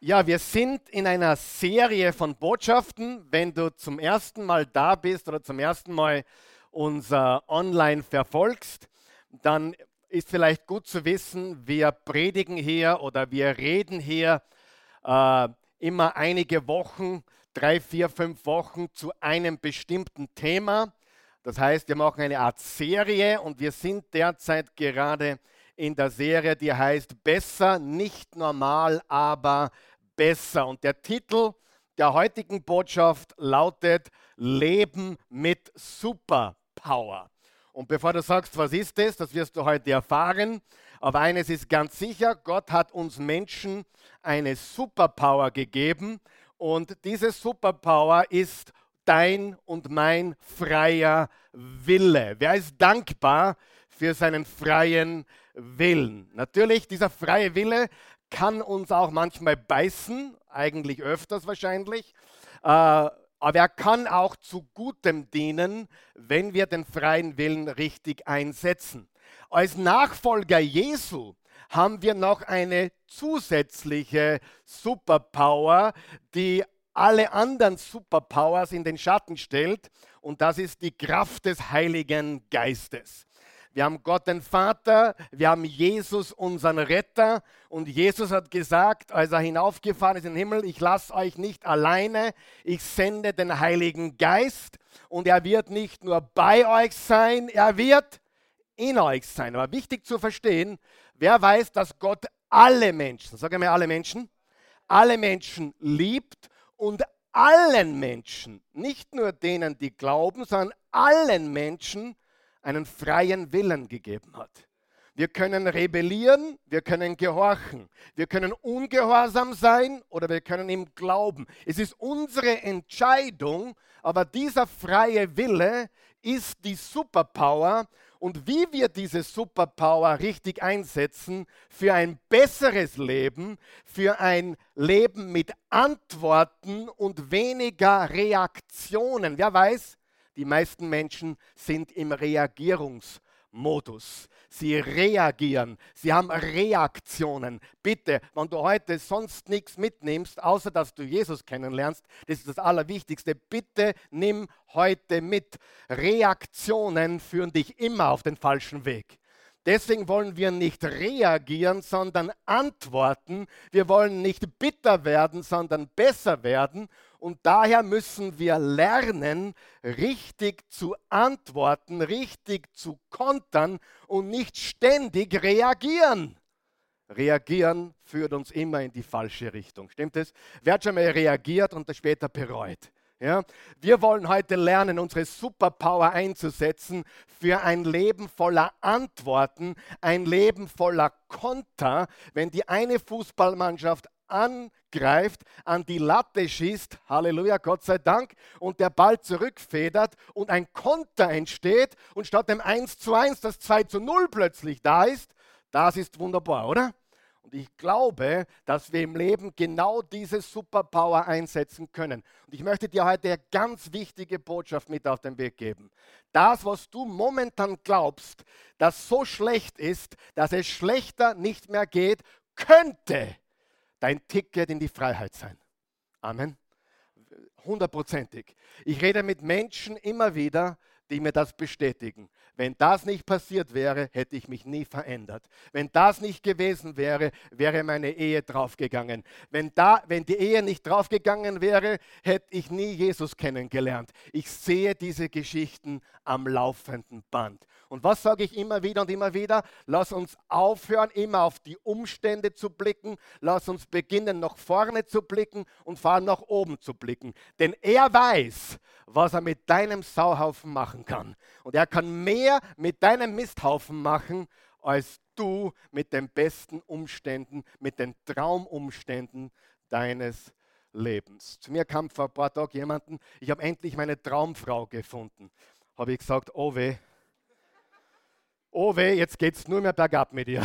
Ja, wir sind in einer Serie von Botschaften. Wenn du zum ersten Mal da bist oder zum ersten Mal unser Online verfolgst, dann ist vielleicht gut zu wissen, wir predigen hier oder wir reden hier äh, immer einige Wochen, drei, vier, fünf Wochen zu einem bestimmten Thema. Das heißt, wir machen eine Art Serie und wir sind derzeit gerade in der Serie, die heißt Besser, nicht normal, aber besser. Und der Titel der heutigen Botschaft lautet Leben mit Superpower. Und bevor du sagst, was ist das, das wirst du heute erfahren. Aber eines ist ganz sicher, Gott hat uns Menschen eine Superpower gegeben. Und diese Superpower ist dein und mein freier Wille. Wer ist dankbar für seinen freien Willen? Natürlich, dieser freie Wille kann uns auch manchmal beißen, eigentlich öfters wahrscheinlich. Äh, aber er kann auch zu Gutem dienen, wenn wir den freien Willen richtig einsetzen. Als Nachfolger Jesu haben wir noch eine zusätzliche Superpower, die alle anderen Superpowers in den Schatten stellt. Und das ist die Kraft des Heiligen Geistes. Wir haben Gott den Vater, wir haben Jesus, unseren Retter. Und Jesus hat gesagt, als er hinaufgefahren ist in den Himmel, ich lasse euch nicht alleine, ich sende den Heiligen Geist. Und er wird nicht nur bei euch sein, er wird in euch sein. Aber wichtig zu verstehen, wer weiß, dass Gott alle Menschen, sage mir alle Menschen, alle Menschen liebt und allen Menschen, nicht nur denen, die glauben, sondern allen Menschen einen freien Willen gegeben hat. Wir können rebellieren, wir können gehorchen, wir können ungehorsam sein oder wir können ihm glauben. Es ist unsere Entscheidung, aber dieser freie Wille ist die Superpower und wie wir diese Superpower richtig einsetzen für ein besseres Leben, für ein Leben mit Antworten und weniger Reaktionen. Wer weiß, die meisten Menschen sind im Reagierungsmodus. Sie reagieren, sie haben Reaktionen. Bitte, wenn du heute sonst nichts mitnimmst, außer dass du Jesus kennenlernst, das ist das Allerwichtigste, bitte nimm heute mit. Reaktionen führen dich immer auf den falschen Weg. Deswegen wollen wir nicht reagieren, sondern antworten. Wir wollen nicht bitter werden, sondern besser werden. Und daher müssen wir lernen, richtig zu antworten, richtig zu kontern und nicht ständig reagieren. Reagieren führt uns immer in die falsche Richtung. Stimmt es? Wer hat schon mal reagiert und das später bereut? Ja? Wir wollen heute lernen, unsere Superpower einzusetzen für ein Leben voller Antworten, ein Leben voller Konter. Wenn die eine Fußballmannschaft angreift, an die Latte schießt, Halleluja, Gott sei Dank, und der Ball zurückfedert und ein Konter entsteht und statt dem 1 zu 1 das 2 zu 0 plötzlich da ist, das ist wunderbar, oder? Und ich glaube, dass wir im Leben genau diese Superpower einsetzen können. Und ich möchte dir heute eine ganz wichtige Botschaft mit auf den Weg geben. Das, was du momentan glaubst, das so schlecht ist, dass es schlechter nicht mehr geht, könnte dein Ticket in die Freiheit sein. Amen. Hundertprozentig. Ich rede mit Menschen immer wieder, die mir das bestätigen. Wenn das nicht passiert wäre, hätte ich mich nie verändert. Wenn das nicht gewesen wäre, wäre meine Ehe draufgegangen. Wenn, da, wenn die Ehe nicht draufgegangen wäre, hätte ich nie Jesus kennengelernt. Ich sehe diese Geschichten am laufenden Band. Und was sage ich immer wieder und immer wieder? Lass uns aufhören, immer auf die Umstände zu blicken. Lass uns beginnen, nach vorne zu blicken und vor allem nach oben zu blicken. Denn er weiß, was er mit deinem Sauhaufen machen kann. Und er kann mehr mit deinem Misthaufen machen, als du mit den besten Umständen, mit den Traumumständen deines Lebens. Zu mir kam vor ein paar Tagen jemanden, ich habe endlich meine Traumfrau gefunden. Habe ich gesagt, oh weh, oh weh, jetzt geht es nur mehr bergab mit ihr.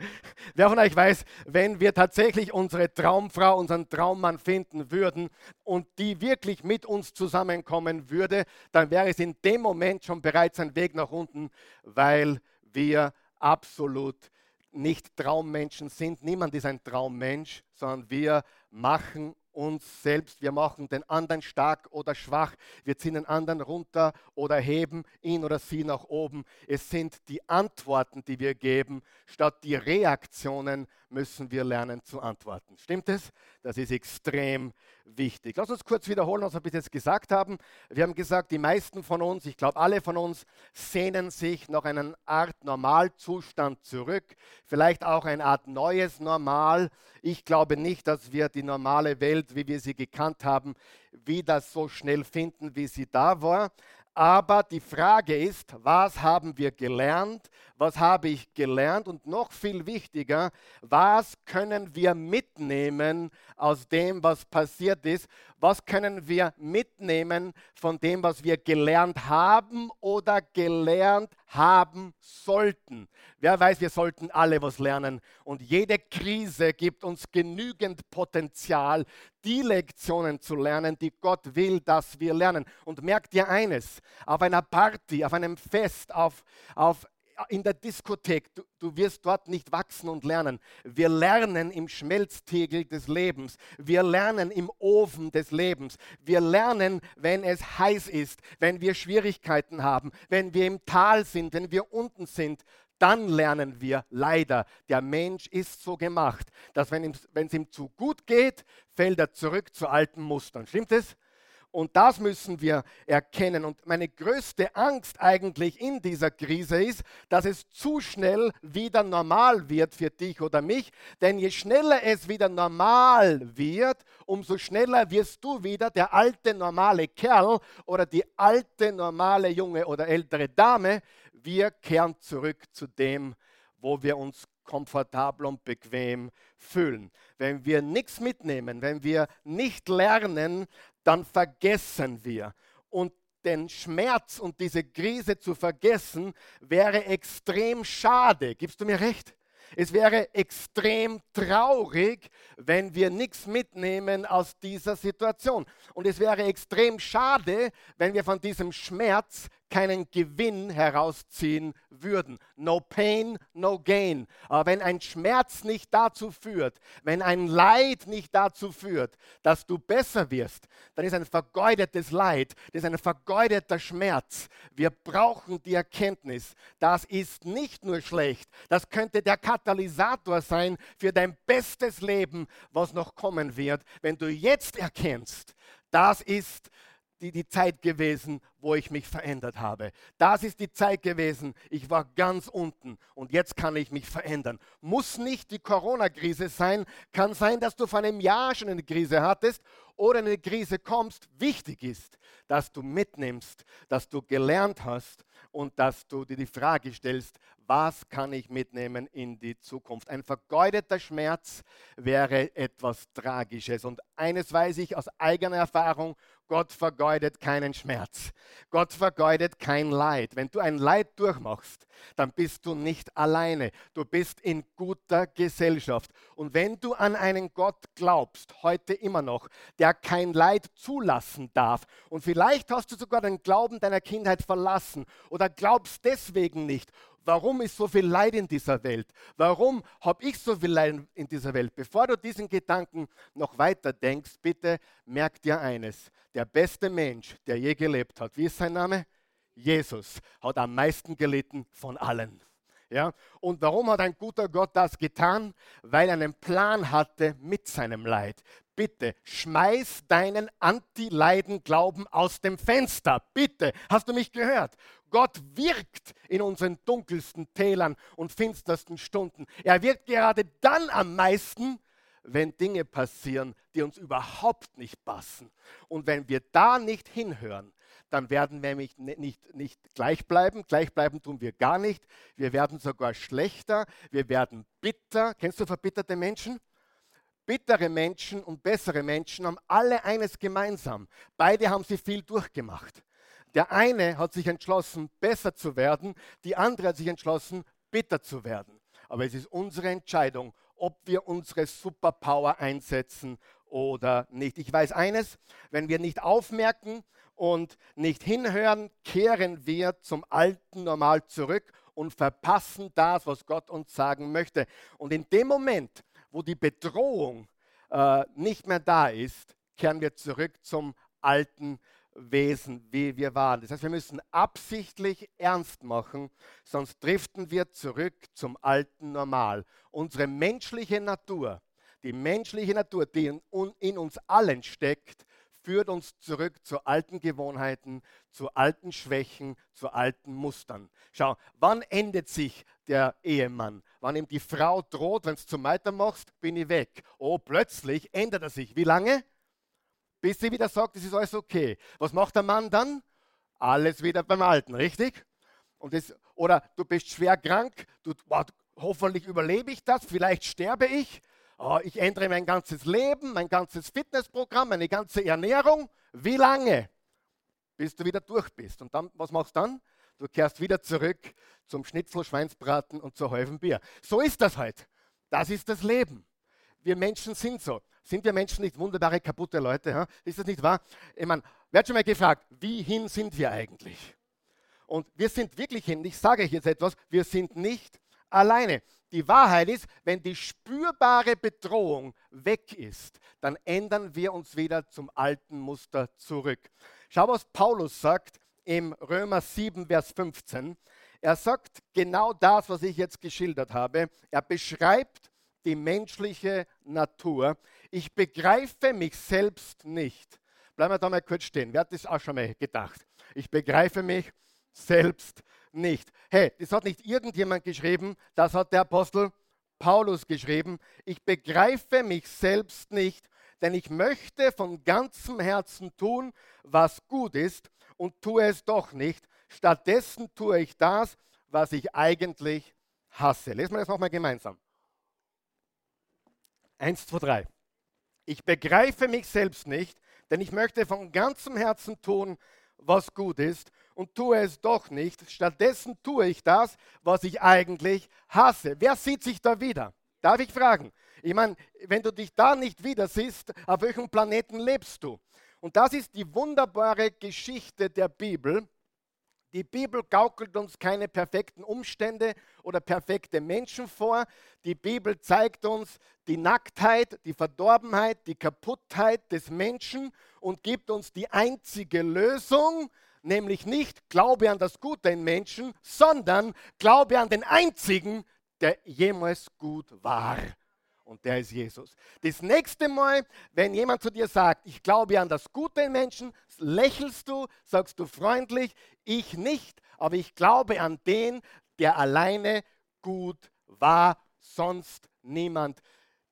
Wer von euch weiß, wenn wir tatsächlich unsere Traumfrau, unseren Traummann finden würden und die wirklich mit uns zusammenkommen würde, dann wäre es in dem Moment schon bereits ein Weg nach unten, weil wir absolut nicht Traummenschen sind. Niemand ist ein Traummensch, sondern wir machen uns selbst, wir machen den anderen stark oder schwach, wir ziehen den anderen runter oder heben ihn oder sie nach oben. Es sind die Antworten, die wir geben, statt die Reaktionen müssen wir lernen zu antworten. Stimmt es? Das ist extrem wichtig. Lass uns kurz wiederholen, was wir bis jetzt gesagt haben. Wir haben gesagt, die meisten von uns, ich glaube alle von uns, sehnen sich nach einer Art Normalzustand zurück, vielleicht auch eine Art neues Normal. Ich glaube nicht, dass wir die normale Welt, wie wir sie gekannt haben, wieder so schnell finden, wie sie da war. Aber die Frage ist, was haben wir gelernt? Was habe ich gelernt? Und noch viel wichtiger, was können wir mitnehmen aus dem, was passiert ist? Was können wir mitnehmen von dem, was wir gelernt haben oder gelernt haben sollten? Wer weiß, wir sollten alle was lernen. Und jede Krise gibt uns genügend Potenzial, die Lektionen zu lernen, die Gott will, dass wir lernen. Und merkt dir eines, auf einer Party, auf einem Fest, auf, auf in der Diskothek, du, du, wirst dort nicht wachsen und lernen. Wir lernen im Schmelztegel des Lebens. Wir lernen im Ofen des Lebens. Wir lernen, wenn es heiß ist, wenn wir Schwierigkeiten haben, wenn wir im Tal sind, wenn wir unten sind. Dann lernen wir leider, der Mensch ist so gemacht, dass wenn es ihm zu gut geht, fällt er zurück zu alten Mustern. Stimmt es? Und das müssen wir erkennen. Und meine größte Angst eigentlich in dieser Krise ist, dass es zu schnell wieder normal wird für dich oder mich. Denn je schneller es wieder normal wird, umso schneller wirst du wieder der alte normale Kerl oder die alte normale junge oder ältere Dame. Wir kehren zurück zu dem, wo wir uns komfortabel und bequem fühlen. Wenn wir nichts mitnehmen, wenn wir nicht lernen, dann vergessen wir. Und den Schmerz und diese Krise zu vergessen, wäre extrem schade. Gibst du mir recht? Es wäre extrem traurig, wenn wir nichts mitnehmen aus dieser Situation. Und es wäre extrem schade, wenn wir von diesem Schmerz keinen Gewinn herausziehen würden. No pain, no gain. Aber wenn ein Schmerz nicht dazu führt, wenn ein Leid nicht dazu führt, dass du besser wirst, dann ist ein vergeudetes Leid, das ist ein vergeudeter Schmerz. Wir brauchen die Erkenntnis, das ist nicht nur schlecht, das könnte der Katalysator sein für dein bestes Leben, was noch kommen wird, wenn du jetzt erkennst, das ist die, die Zeit gewesen, wo ich mich verändert habe. Das ist die Zeit gewesen, ich war ganz unten und jetzt kann ich mich verändern. Muss nicht die Corona-Krise sein, kann sein, dass du vor einem Jahr schon eine Krise hattest oder eine Krise kommst. Wichtig ist, dass du mitnimmst, dass du gelernt hast und dass du dir die Frage stellst, was kann ich mitnehmen in die Zukunft? Ein vergeudeter Schmerz wäre etwas Tragisches. Und eines weiß ich aus eigener Erfahrung, Gott vergeudet keinen Schmerz. Gott vergeudet kein Leid. Wenn du ein Leid durchmachst, dann bist du nicht alleine. Du bist in guter Gesellschaft. Und wenn du an einen Gott glaubst, heute immer noch, der kein Leid zulassen darf, und vielleicht hast du sogar den Glauben deiner Kindheit verlassen oder glaubst deswegen nicht Warum ist so viel Leid in dieser Welt? Warum habe ich so viel Leid in dieser Welt? Bevor du diesen Gedanken noch weiter denkst, bitte merk dir eines. Der beste Mensch, der je gelebt hat, wie ist sein Name? Jesus, hat am meisten gelitten von allen. Ja? Und warum hat ein guter Gott das getan? Weil er einen Plan hatte mit seinem Leid. Bitte schmeiß deinen Anti-Leiden-Glauben aus dem Fenster. Bitte, hast du mich gehört? Gott wirkt in unseren dunkelsten Tälern und finstersten Stunden. Er wirkt gerade dann am meisten, wenn Dinge passieren, die uns überhaupt nicht passen. Und wenn wir da nicht hinhören, dann werden wir nicht, nicht, nicht gleich bleiben. Gleich bleiben tun wir gar nicht. Wir werden sogar schlechter. Wir werden bitter. Kennst du verbitterte Menschen? Bittere Menschen und bessere Menschen haben alle eines gemeinsam. Beide haben sie viel durchgemacht. Der eine hat sich entschlossen, besser zu werden, die andere hat sich entschlossen, bitter zu werden. Aber es ist unsere Entscheidung, ob wir unsere Superpower einsetzen oder nicht. Ich weiß eines, wenn wir nicht aufmerken und nicht hinhören, kehren wir zum alten Normal zurück und verpassen das, was Gott uns sagen möchte. Und in dem Moment, wo die Bedrohung äh, nicht mehr da ist, kehren wir zurück zum alten Wesen, wie wir waren. Das heißt, wir müssen absichtlich ernst machen, sonst driften wir zurück zum alten Normal. Unsere menschliche Natur, die menschliche Natur, die in, in uns allen steckt, führt uns zurück zu alten Gewohnheiten, zu alten Schwächen, zu alten Mustern. Schau, wann endet sich der Ehemann? Wann ihm die Frau droht, wenn du zum weitermachst, bin ich weg. Oh, plötzlich ändert er sich. Wie lange? Bis sie wieder sagt, es ist alles okay. Was macht der Mann dann? Alles wieder beim Alten, richtig? Und das, oder du bist schwer krank, du, wow, hoffentlich überlebe ich das, vielleicht sterbe ich oh, ich ändere mein ganzes Leben, mein ganzes Fitnessprogramm, meine ganze Ernährung. Wie lange? Bis du wieder durch bist. Und dann, was machst du dann? Du kehrst wieder zurück zum Schnitzel, Schweinsbraten und zur halben Bier. So ist das halt. Das ist das Leben. Wir Menschen sind so. Sind wir Menschen nicht wunderbare, kaputte Leute? Ja? Ist das nicht wahr? Ich meine, wer hat schon mal gefragt, wie hin sind wir eigentlich? Und wir sind wirklich hin, ich sage euch jetzt etwas, wir sind nicht alleine. Die Wahrheit ist, wenn die spürbare Bedrohung weg ist, dann ändern wir uns wieder zum alten Muster zurück. Schau, was Paulus sagt im Römer 7, Vers 15. Er sagt genau das, was ich jetzt geschildert habe. Er beschreibt die menschliche Natur. Ich begreife mich selbst nicht. Bleiben wir da mal kurz stehen. Wer hat das auch schon mal gedacht? Ich begreife mich selbst nicht. Hey, das hat nicht irgendjemand geschrieben, das hat der Apostel Paulus geschrieben. Ich begreife mich selbst nicht, denn ich möchte von ganzem Herzen tun, was gut ist und tue es doch nicht. Stattdessen tue ich das, was ich eigentlich hasse. Lesen wir das nochmal gemeinsam. Eins, zwei, drei. Ich begreife mich selbst nicht, denn ich möchte von ganzem Herzen tun, was gut ist und tue es doch nicht. Stattdessen tue ich das, was ich eigentlich hasse. Wer sieht sich da wieder? Darf ich fragen? Ich meine, wenn du dich da nicht wieder siehst, auf welchem Planeten lebst du? Und das ist die wunderbare Geschichte der Bibel. Die Bibel gaukelt uns keine perfekten Umstände oder perfekte Menschen vor. Die Bibel zeigt uns die Nacktheit, die Verdorbenheit, die Kaputtheit des Menschen und gibt uns die einzige Lösung, nämlich nicht Glaube an das Gute in Menschen, sondern Glaube an den einzigen, der jemals gut war. Und der ist Jesus. Das nächste Mal, wenn jemand zu dir sagt, ich glaube an das Gute in Menschen, lächelst du, sagst du freundlich, ich nicht, aber ich glaube an den, der alleine gut war, sonst niemand.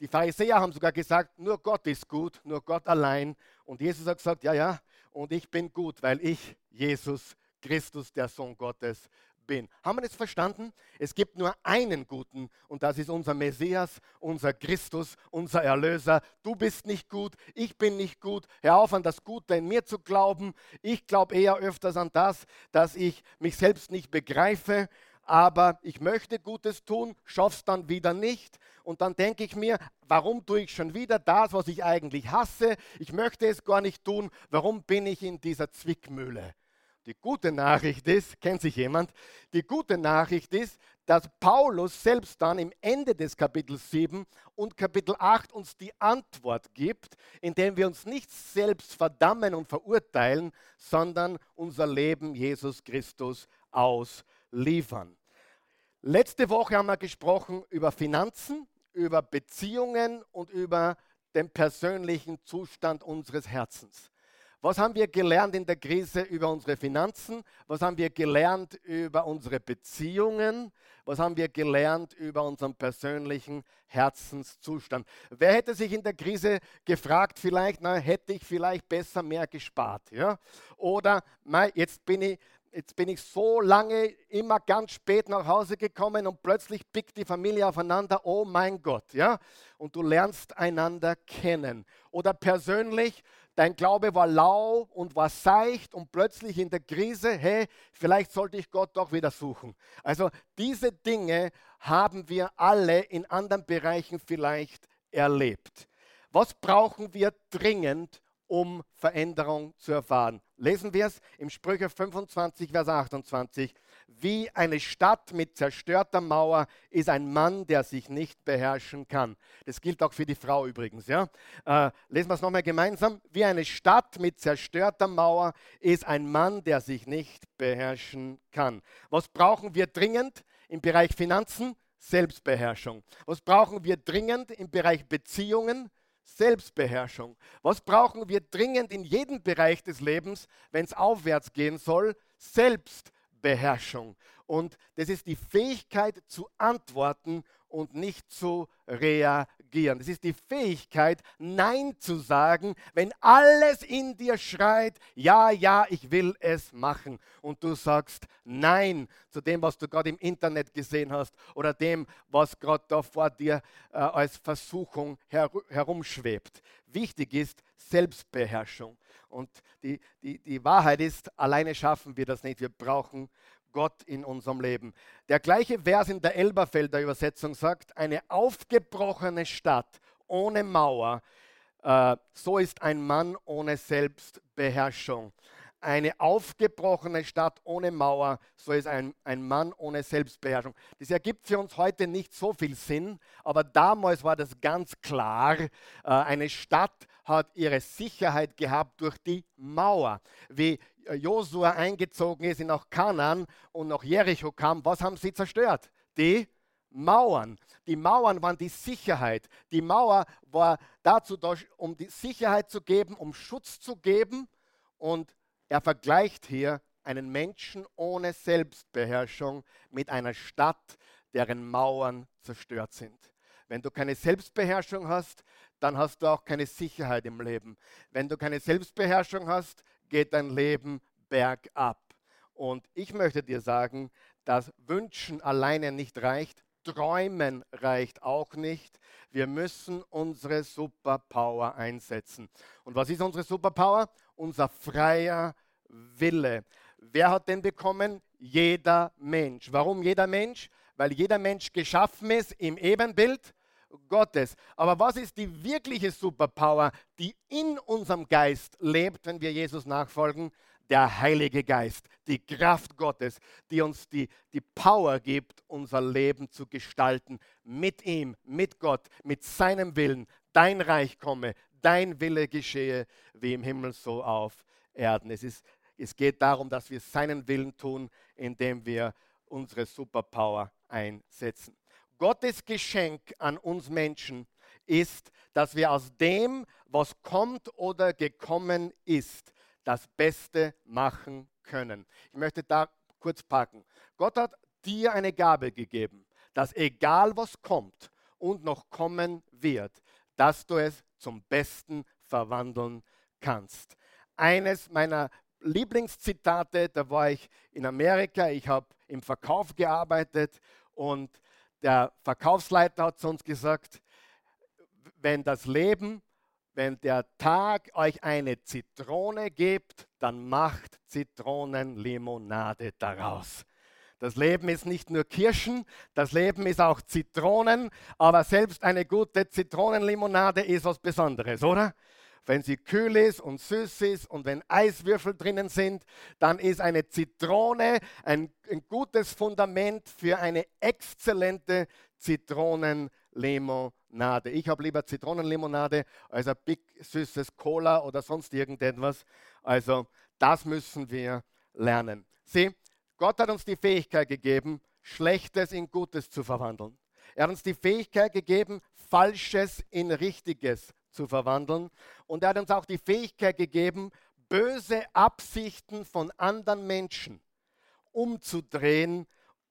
Die Pharisäer haben sogar gesagt, nur Gott ist gut, nur Gott allein. Und Jesus hat gesagt, ja, ja, und ich bin gut, weil ich, Jesus Christus, der Sohn Gottes, bin. Haben wir das verstanden? Es gibt nur einen Guten und das ist unser Messias, unser Christus, unser Erlöser. Du bist nicht gut, ich bin nicht gut. Hör auf an das Gute in mir zu glauben. Ich glaube eher öfters an das, dass ich mich selbst nicht begreife, aber ich möchte Gutes tun, schaff's dann wieder nicht. Und dann denke ich mir, warum tue ich schon wieder das, was ich eigentlich hasse? Ich möchte es gar nicht tun. Warum bin ich in dieser Zwickmühle? Die gute Nachricht ist, kennt sich jemand? Die gute Nachricht ist, dass Paulus selbst dann im Ende des Kapitels 7 und Kapitel 8 uns die Antwort gibt, indem wir uns nicht selbst verdammen und verurteilen, sondern unser Leben Jesus Christus ausliefern. Letzte Woche haben wir gesprochen über Finanzen, über Beziehungen und über den persönlichen Zustand unseres Herzens. Was haben wir gelernt in der Krise über unsere Finanzen? Was haben wir gelernt über unsere Beziehungen? Was haben wir gelernt über unseren persönlichen Herzenszustand? Wer hätte sich in der Krise gefragt, vielleicht, na, hätte ich vielleicht besser mehr gespart? Ja? Oder, na, jetzt bin ich jetzt bin ich so lange immer ganz spät nach Hause gekommen und plötzlich pickt die Familie aufeinander, oh mein Gott, ja? Und du lernst einander kennen. Oder persönlich, dein Glaube war lau und war seicht und plötzlich in der Krise, hey, vielleicht sollte ich Gott doch wieder suchen. Also diese Dinge haben wir alle in anderen Bereichen vielleicht erlebt. Was brauchen wir dringend, um Veränderung zu erfahren. Lesen wir es im Sprüche 25, Vers 28. Wie eine Stadt mit zerstörter Mauer ist ein Mann, der sich nicht beherrschen kann. Das gilt auch für die Frau übrigens. Ja? Äh, lesen wir es nochmal gemeinsam. Wie eine Stadt mit zerstörter Mauer ist ein Mann, der sich nicht beherrschen kann. Was brauchen wir dringend im Bereich Finanzen? Selbstbeherrschung. Was brauchen wir dringend im Bereich Beziehungen? Selbstbeherrschung. Was brauchen wir dringend in jedem Bereich des Lebens, wenn es aufwärts gehen soll? Selbstbeherrschung. Und das ist die Fähigkeit zu antworten und nicht zu reagieren. Das ist die Fähigkeit, Nein zu sagen, wenn alles in dir schreit, ja, ja, ich will es machen. Und du sagst Nein zu dem, was du gerade im Internet gesehen hast oder dem, was gerade da vor dir äh, als Versuchung her herumschwebt. Wichtig ist Selbstbeherrschung. Und die, die, die Wahrheit ist, alleine schaffen wir das nicht. Wir brauchen Gott in unserem Leben. Der gleiche Vers in der Elberfelder Übersetzung sagt, eine aufgebrochene Stadt ohne Mauer, äh, so ist ein Mann ohne Selbstbeherrschung. Eine aufgebrochene Stadt ohne Mauer, so ist ein, ein Mann ohne Selbstbeherrschung. Das ergibt für uns heute nicht so viel Sinn, aber damals war das ganz klar. Äh, eine Stadt hat ihre Sicherheit gehabt durch die Mauer. Wie Josua eingezogen ist nach Kanan und nach Jericho kam, was haben sie zerstört? Die Mauern. Die Mauern waren die Sicherheit. Die Mauer war dazu da, um die Sicherheit zu geben, um Schutz zu geben. Und er vergleicht hier einen Menschen ohne Selbstbeherrschung mit einer Stadt, deren Mauern zerstört sind. Wenn du keine Selbstbeherrschung hast, dann hast du auch keine Sicherheit im Leben. Wenn du keine Selbstbeherrschung hast, geht dein Leben bergab. Und ich möchte dir sagen, dass Wünschen alleine nicht reicht, Träumen reicht auch nicht. Wir müssen unsere Superpower einsetzen. Und was ist unsere Superpower? Unser freier Wille. Wer hat den bekommen? Jeder Mensch. Warum jeder Mensch? Weil jeder Mensch geschaffen ist im Ebenbild Gottes. Aber was ist die wirkliche Superpower, die in unserem Geist lebt, wenn wir Jesus nachfolgen? Der Heilige Geist, die Kraft Gottes, die uns die, die Power gibt, unser Leben zu gestalten. Mit ihm, mit Gott, mit seinem Willen. Dein Reich komme, dein Wille geschehe, wie im Himmel so auf Erden. Es, ist, es geht darum, dass wir seinen Willen tun, indem wir unsere Superpower einsetzen. Gottes Geschenk an uns Menschen ist, dass wir aus dem, was kommt oder gekommen ist, das Beste machen können. Ich möchte da kurz packen. Gott hat dir eine Gabe gegeben, dass egal was kommt und noch kommen wird, dass du es zum Besten verwandeln kannst. Eines meiner Lieblingszitate, da war ich in Amerika, ich habe im Verkauf gearbeitet und der Verkaufsleiter hat zu uns gesagt, wenn das Leben, wenn der Tag euch eine Zitrone gibt, dann macht Zitronenlimonade daraus. Das Leben ist nicht nur Kirschen, das Leben ist auch Zitronen, aber selbst eine gute Zitronenlimonade ist was Besonderes, oder? Wenn sie kühl ist und süß ist und wenn Eiswürfel drinnen sind, dann ist eine Zitrone ein, ein gutes Fundament für eine exzellente Zitronenlimonade. Ich habe lieber Zitronenlimonade als ein big süßes Cola oder sonst irgendetwas. Also das müssen wir lernen. Sieh, Gott hat uns die Fähigkeit gegeben, Schlechtes in Gutes zu verwandeln. Er hat uns die Fähigkeit gegeben, Falsches in Richtiges zu verwandeln. Und er hat uns auch die Fähigkeit gegeben, böse Absichten von anderen Menschen umzudrehen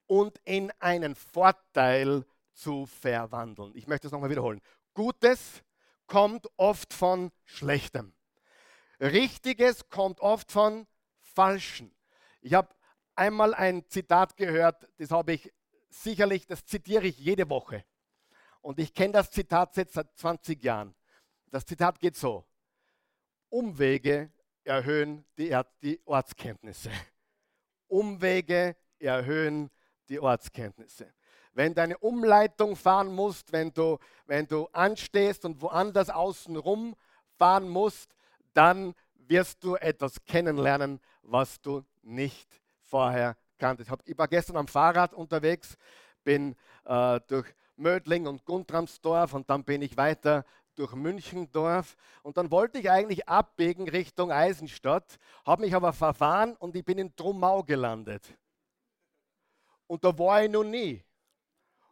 und in einen Vorteil zu verwandeln. Ich möchte es nochmal wiederholen. Gutes kommt oft von Schlechtem. Richtiges kommt oft von Falschen. Ich habe einmal ein Zitat gehört, das habe ich sicherlich, das zitiere ich jede Woche. Und ich kenne das Zitat seit 20 Jahren. Das Zitat geht so. Umwege erhöhen die, er die Ortskenntnisse. Umwege erhöhen die Ortskenntnisse. Wenn du eine Umleitung fahren musst, wenn du, wenn du anstehst und woanders außenrum fahren musst, dann wirst du etwas kennenlernen, was du nicht vorher kannte. Ich war gestern am Fahrrad unterwegs, bin äh, durch Mödling und Guntramsdorf und dann bin ich weiter durch Münchendorf und dann wollte ich eigentlich abbiegen Richtung Eisenstadt, habe mich aber verfahren und ich bin in Trummau gelandet. Und da war ich noch nie.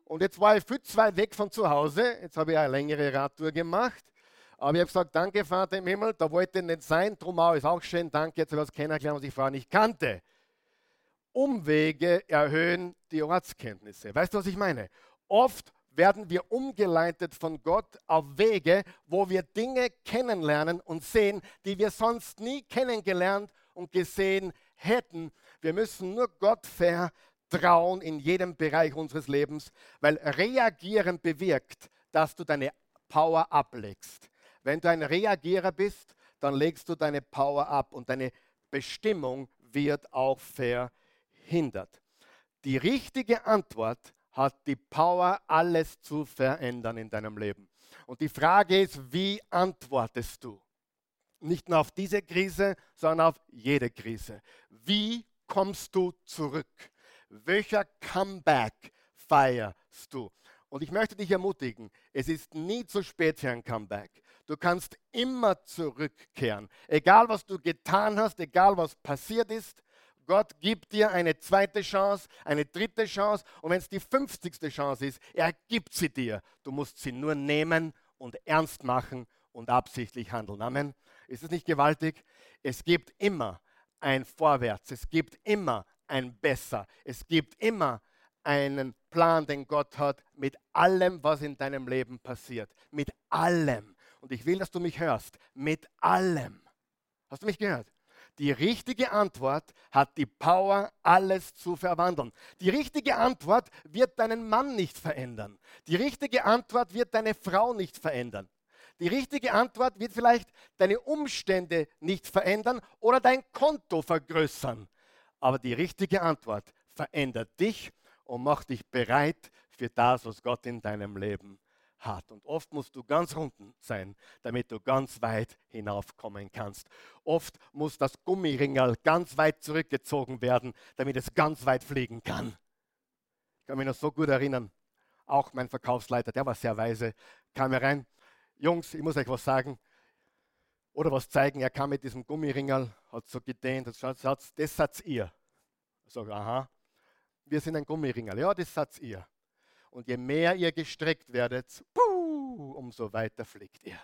Und jetzt war ich viel zu weit weg von zu Hause. Jetzt habe ich eine längere Radtour gemacht. Aber ich habe gesagt, danke Vater im Himmel, da wollte ich nicht sein. Trummau ist auch schön, danke, jetzt habe ich was kennengelernt, was ich vorher nicht kannte. Umwege erhöhen die Ortskenntnisse. Weißt du, was ich meine? Oft werden wir umgeleitet von Gott auf Wege, wo wir Dinge kennenlernen und sehen, die wir sonst nie kennengelernt und gesehen hätten. Wir müssen nur Gott vertrauen in jedem Bereich unseres Lebens, weil Reagieren bewirkt, dass du deine Power ablegst. Wenn du ein Reagierer bist, dann legst du deine Power ab und deine Bestimmung wird auch verhindert. Die richtige Antwort hat die Power, alles zu verändern in deinem Leben. Und die Frage ist, wie antwortest du? Nicht nur auf diese Krise, sondern auf jede Krise. Wie kommst du zurück? Welcher Comeback feierst du? Und ich möchte dich ermutigen, es ist nie zu spät für ein Comeback. Du kannst immer zurückkehren. Egal was du getan hast, egal was passiert ist, Gott gibt dir eine zweite Chance, eine dritte Chance und wenn es die 50. Chance ist, er gibt sie dir. Du musst sie nur nehmen und ernst machen und absichtlich handeln. Amen. Ist es nicht gewaltig? Es gibt immer ein Vorwärts, es gibt immer ein Besser, es gibt immer einen Plan, den Gott hat mit allem, was in deinem Leben passiert. Mit allem. Und ich will, dass du mich hörst. Mit allem. Hast du mich gehört? Die richtige Antwort hat die Power, alles zu verwandeln. Die richtige Antwort wird deinen Mann nicht verändern. Die richtige Antwort wird deine Frau nicht verändern. Die richtige Antwort wird vielleicht deine Umstände nicht verändern oder dein Konto vergrößern. Aber die richtige Antwort verändert dich und macht dich bereit für das, was Gott in deinem Leben hat. Und oft musst du ganz unten sein, damit du ganz weit hinaufkommen kannst. Oft muss das Gummiringel ganz weit zurückgezogen werden, damit es ganz weit fliegen kann. Ich kann mich noch so gut erinnern, auch mein Verkaufsleiter, der war sehr weise, kam herein. Jungs, ich muss euch was sagen oder was zeigen. Er kam mit diesem Gummiringel, hat so gedehnt, hat gesagt, das seid ihr. Ich sage, aha, wir sind ein Gummiringel. Ja, das seid ihr. Und je mehr ihr gestreckt werdet, umso weiter fliegt ihr.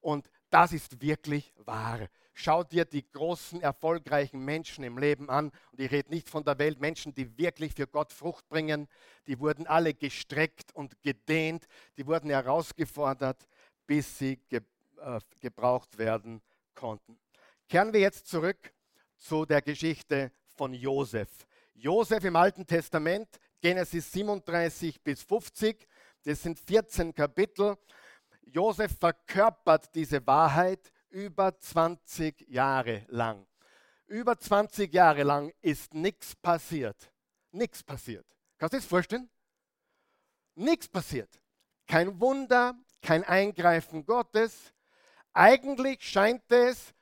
Und das ist wirklich wahr. Schau dir die großen, erfolgreichen Menschen im Leben an. Und ich rede nicht von der Welt, Menschen, die wirklich für Gott Frucht bringen. Die wurden alle gestreckt und gedehnt. Die wurden herausgefordert, bis sie ge äh, gebraucht werden konnten. Kehren wir jetzt zurück zu der Geschichte von Josef. Josef im Alten Testament Genesis 37 bis 50. Das sind 14 Kapitel. Josef verkörpert diese Wahrheit über 20 Jahre lang. Über 20 Jahre lang ist nichts passiert. Nichts passiert. Kannst du das vorstellen? Nichts passiert. Kein Wunder, kein Eingreifen Gottes. Eigentlich scheint es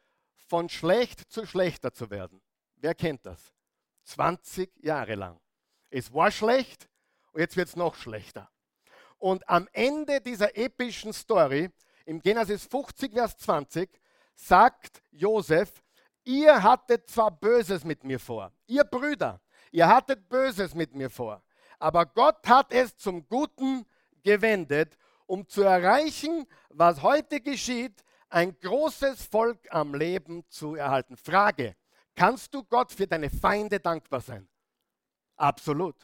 von schlecht zu schlechter zu werden. Wer kennt das? 20 Jahre lang. Es war schlecht und jetzt wird es noch schlechter. Und am Ende dieser epischen Story, im Genesis 50, Vers 20, sagt Josef, ihr hattet zwar Böses mit mir vor, ihr Brüder, ihr hattet Böses mit mir vor, aber Gott hat es zum Guten gewendet, um zu erreichen, was heute geschieht, ein großes Volk am Leben zu erhalten. Frage, kannst du Gott für deine Feinde dankbar sein? Absolut.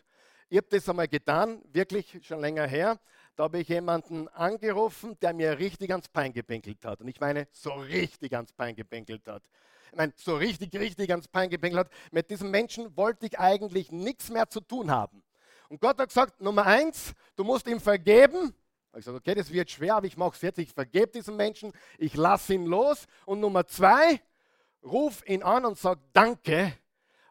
Ich habe das einmal getan, wirklich schon länger her. Da habe ich jemanden angerufen, der mir richtig ans Bein gepinkelt hat. Und ich meine, so richtig ans Bein gepinkelt hat. Ich meine, so richtig, richtig ans Bein gepinkelt hat. Mit diesem Menschen wollte ich eigentlich nichts mehr zu tun haben. Und Gott hat gesagt, Nummer eins, du musst ihm vergeben. Ich gesagt, okay, das wird schwer, aber ich mache es jetzt. Ich vergebe diesem Menschen, ich lasse ihn los. Und Nummer zwei, ruf ihn an und sag Danke,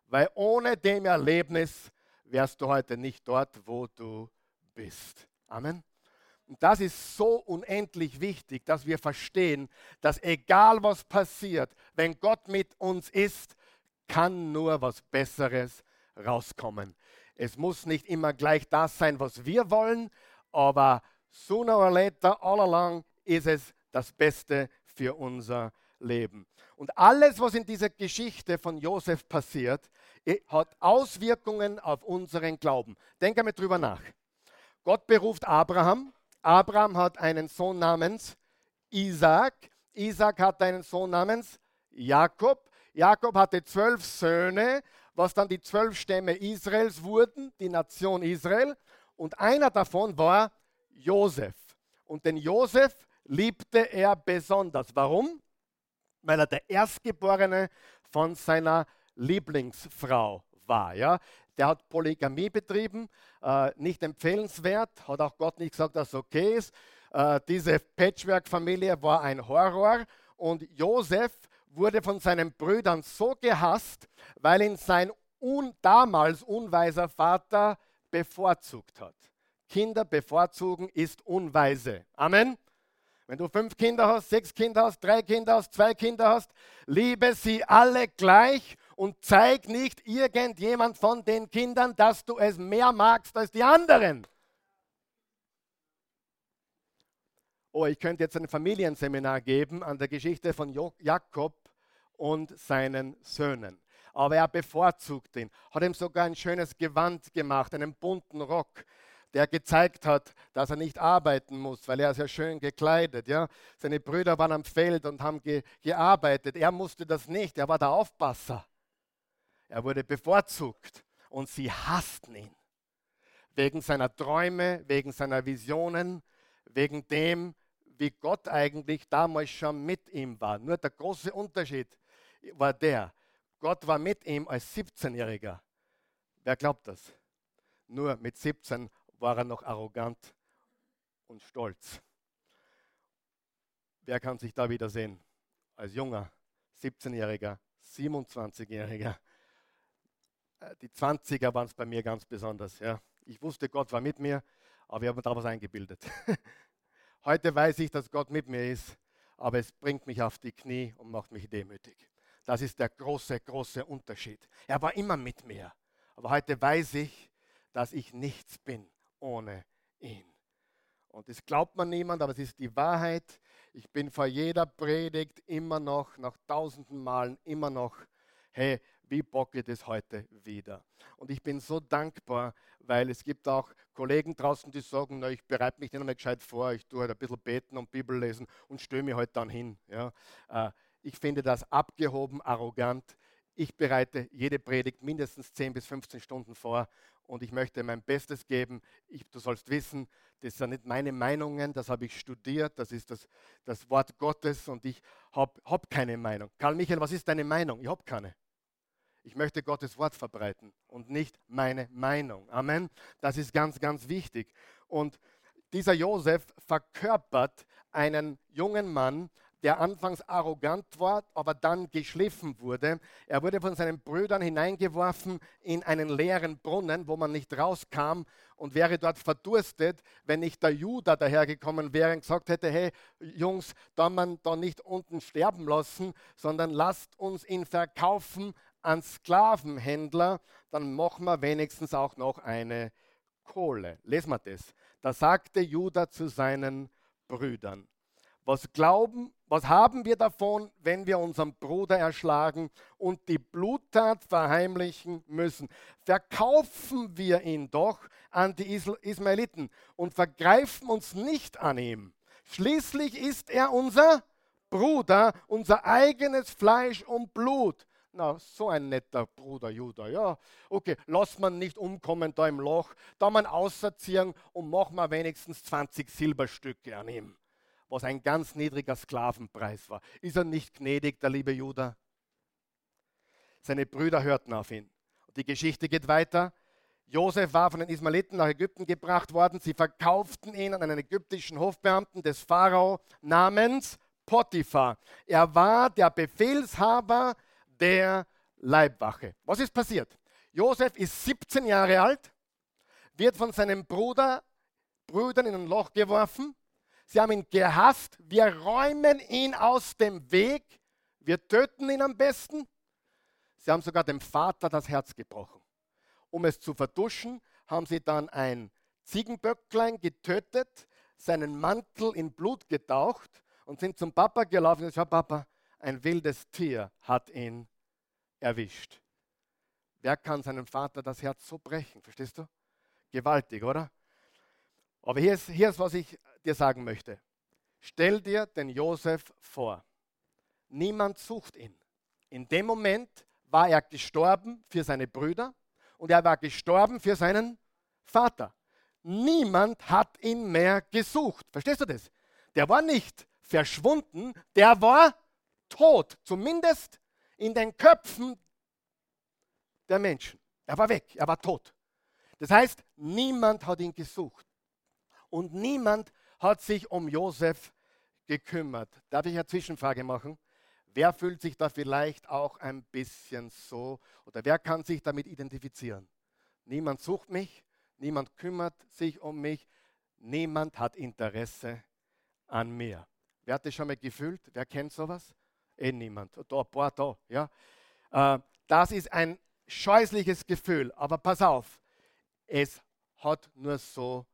weil ohne dem Erlebnis wärst du heute nicht dort, wo du bist. Amen. Und das ist so unendlich wichtig, dass wir verstehen, dass egal was passiert, wenn Gott mit uns ist, kann nur was Besseres rauskommen. Es muss nicht immer gleich das sein, was wir wollen, aber sooner or later, all along, ist es das Beste für unser Leben. Und alles, was in dieser Geschichte von Josef passiert, hat Auswirkungen auf unseren Glauben. Denk einmal drüber nach. Gott beruft Abraham. Abraham hat einen Sohn namens Isaac. Isaac hat einen Sohn namens Jakob. Jakob hatte zwölf Söhne, was dann die zwölf Stämme Israels wurden, die Nation Israel. Und einer davon war Josef. Und den Josef liebte er besonders. Warum? Weil er der Erstgeborene von seiner Lieblingsfrau war. Ja? Der hat Polygamie betrieben, äh, nicht empfehlenswert, hat auch Gott nicht gesagt, dass es okay ist. Äh, diese Patchwork-Familie war ein Horror und Josef wurde von seinen Brüdern so gehasst, weil ihn sein un damals unweiser Vater bevorzugt hat. Kinder bevorzugen ist unweise. Amen. Wenn du fünf Kinder hast, sechs Kinder hast, drei Kinder hast, zwei Kinder hast, liebe sie alle gleich und zeig nicht irgendjemand von den Kindern, dass du es mehr magst als die anderen. Oh, ich könnte jetzt ein Familienseminar geben an der Geschichte von Jakob und seinen Söhnen. Aber er bevorzugt ihn, hat ihm sogar ein schönes Gewand gemacht, einen bunten Rock der gezeigt hat, dass er nicht arbeiten muss, weil er ist ja schön gekleidet. Ja? Seine Brüder waren am Feld und haben ge gearbeitet. Er musste das nicht, er war der Aufpasser. Er wurde bevorzugt und sie hassten ihn. Wegen seiner Träume, wegen seiner Visionen, wegen dem, wie Gott eigentlich damals schon mit ihm war. Nur der große Unterschied war der, Gott war mit ihm als 17-Jähriger. Wer glaubt das? Nur mit 17 war er noch arrogant und stolz. Wer kann sich da wieder sehen? Als junger, 17-Jähriger, 27-Jähriger. Äh, die 20er waren es bei mir ganz besonders. Ja. Ich wusste, Gott war mit mir, aber ich habe mir da was eingebildet. Heute weiß ich, dass Gott mit mir ist, aber es bringt mich auf die Knie und macht mich demütig. Das ist der große, große Unterschied. Er war immer mit mir, aber heute weiß ich, dass ich nichts bin ohne ihn. Und das glaubt man niemand, aber es ist die Wahrheit. Ich bin vor jeder Predigt immer noch, nach tausenden Malen immer noch, hey, wie bocke das heute wieder? Und ich bin so dankbar, weil es gibt auch Kollegen draußen, die sagen, na, ich bereite mich nicht mehr gescheit vor, ich tue halt ein bisschen beten und Bibel lesen und störe mich halt dann hin. Ja. Äh, ich finde das abgehoben, arrogant. Ich bereite jede Predigt mindestens 10 bis 15 Stunden vor und ich möchte mein Bestes geben. Ich, du sollst wissen, das sind nicht meine Meinungen, das habe ich studiert, das ist das, das Wort Gottes und ich habe hab keine Meinung. Karl Michael, was ist deine Meinung? Ich habe keine. Ich möchte Gottes Wort verbreiten und nicht meine Meinung. Amen. Das ist ganz, ganz wichtig. Und dieser Josef verkörpert einen jungen Mann, der anfangs arrogant war, aber dann geschliffen wurde. Er wurde von seinen Brüdern hineingeworfen in einen leeren Brunnen, wo man nicht rauskam und wäre dort verdurstet, wenn nicht der Judah dahergekommen wäre und gesagt hätte, hey Jungs, da man da nicht unten sterben lassen, sondern lasst uns ihn verkaufen an Sklavenhändler, dann machen wir wenigstens auch noch eine Kohle. Lesen wir das. Da sagte Judah zu seinen Brüdern, was glauben, was haben wir davon, wenn wir unseren Bruder erschlagen und die Bluttat verheimlichen müssen? Verkaufen wir ihn doch an die Ismaeliten und vergreifen uns nicht an ihm. Schließlich ist er unser Bruder, unser eigenes Fleisch und Blut. Na, so ein netter Bruder Judah, ja. Okay, lass man nicht umkommen da im Loch, da man auserziehen und machen wir wenigstens 20 Silberstücke an ihm was ein ganz niedriger Sklavenpreis war. Ist er nicht gnädig, der liebe Judah? Seine Brüder hörten auf ihn. Und die Geschichte geht weiter. Josef war von den Ismaeliten nach Ägypten gebracht worden. Sie verkauften ihn an einen ägyptischen Hofbeamten des Pharao namens Potiphar. Er war der Befehlshaber der Leibwache. Was ist passiert? Josef ist 17 Jahre alt, wird von seinem Bruder, Brüdern in ein Loch geworfen Sie haben ihn gehasst. Wir räumen ihn aus dem Weg. Wir töten ihn am besten. Sie haben sogar dem Vater das Herz gebrochen. um es zu vertuschen, haben sie dann ein Ziegenböcklein getötet, seinen Mantel in Blut getaucht und sind zum Papa gelaufen und gesagt, Papa, ein wildes Tier hat ihn erwischt. Wer kann seinem Vater das Herz so brechen? Verstehst du? Gewaltig, oder? Aber hier ist, hier ist, was ich dir sagen möchte. Stell dir den Josef vor. Niemand sucht ihn. In dem Moment war er gestorben für seine Brüder und er war gestorben für seinen Vater. Niemand hat ihn mehr gesucht. Verstehst du das? Der war nicht verschwunden, der war tot. Zumindest in den Köpfen der Menschen. Er war weg, er war tot. Das heißt, niemand hat ihn gesucht. Und niemand hat sich um Josef gekümmert. Darf ich eine Zwischenfrage machen? Wer fühlt sich da vielleicht auch ein bisschen so oder wer kann sich damit identifizieren? Niemand sucht mich, niemand kümmert sich um mich, niemand hat Interesse an mir. Wer hat das schon mal gefühlt? Wer kennt sowas? Eh niemand. Da, paar da. Ja? Äh, das ist ein scheußliches Gefühl, aber pass auf, es hat nur so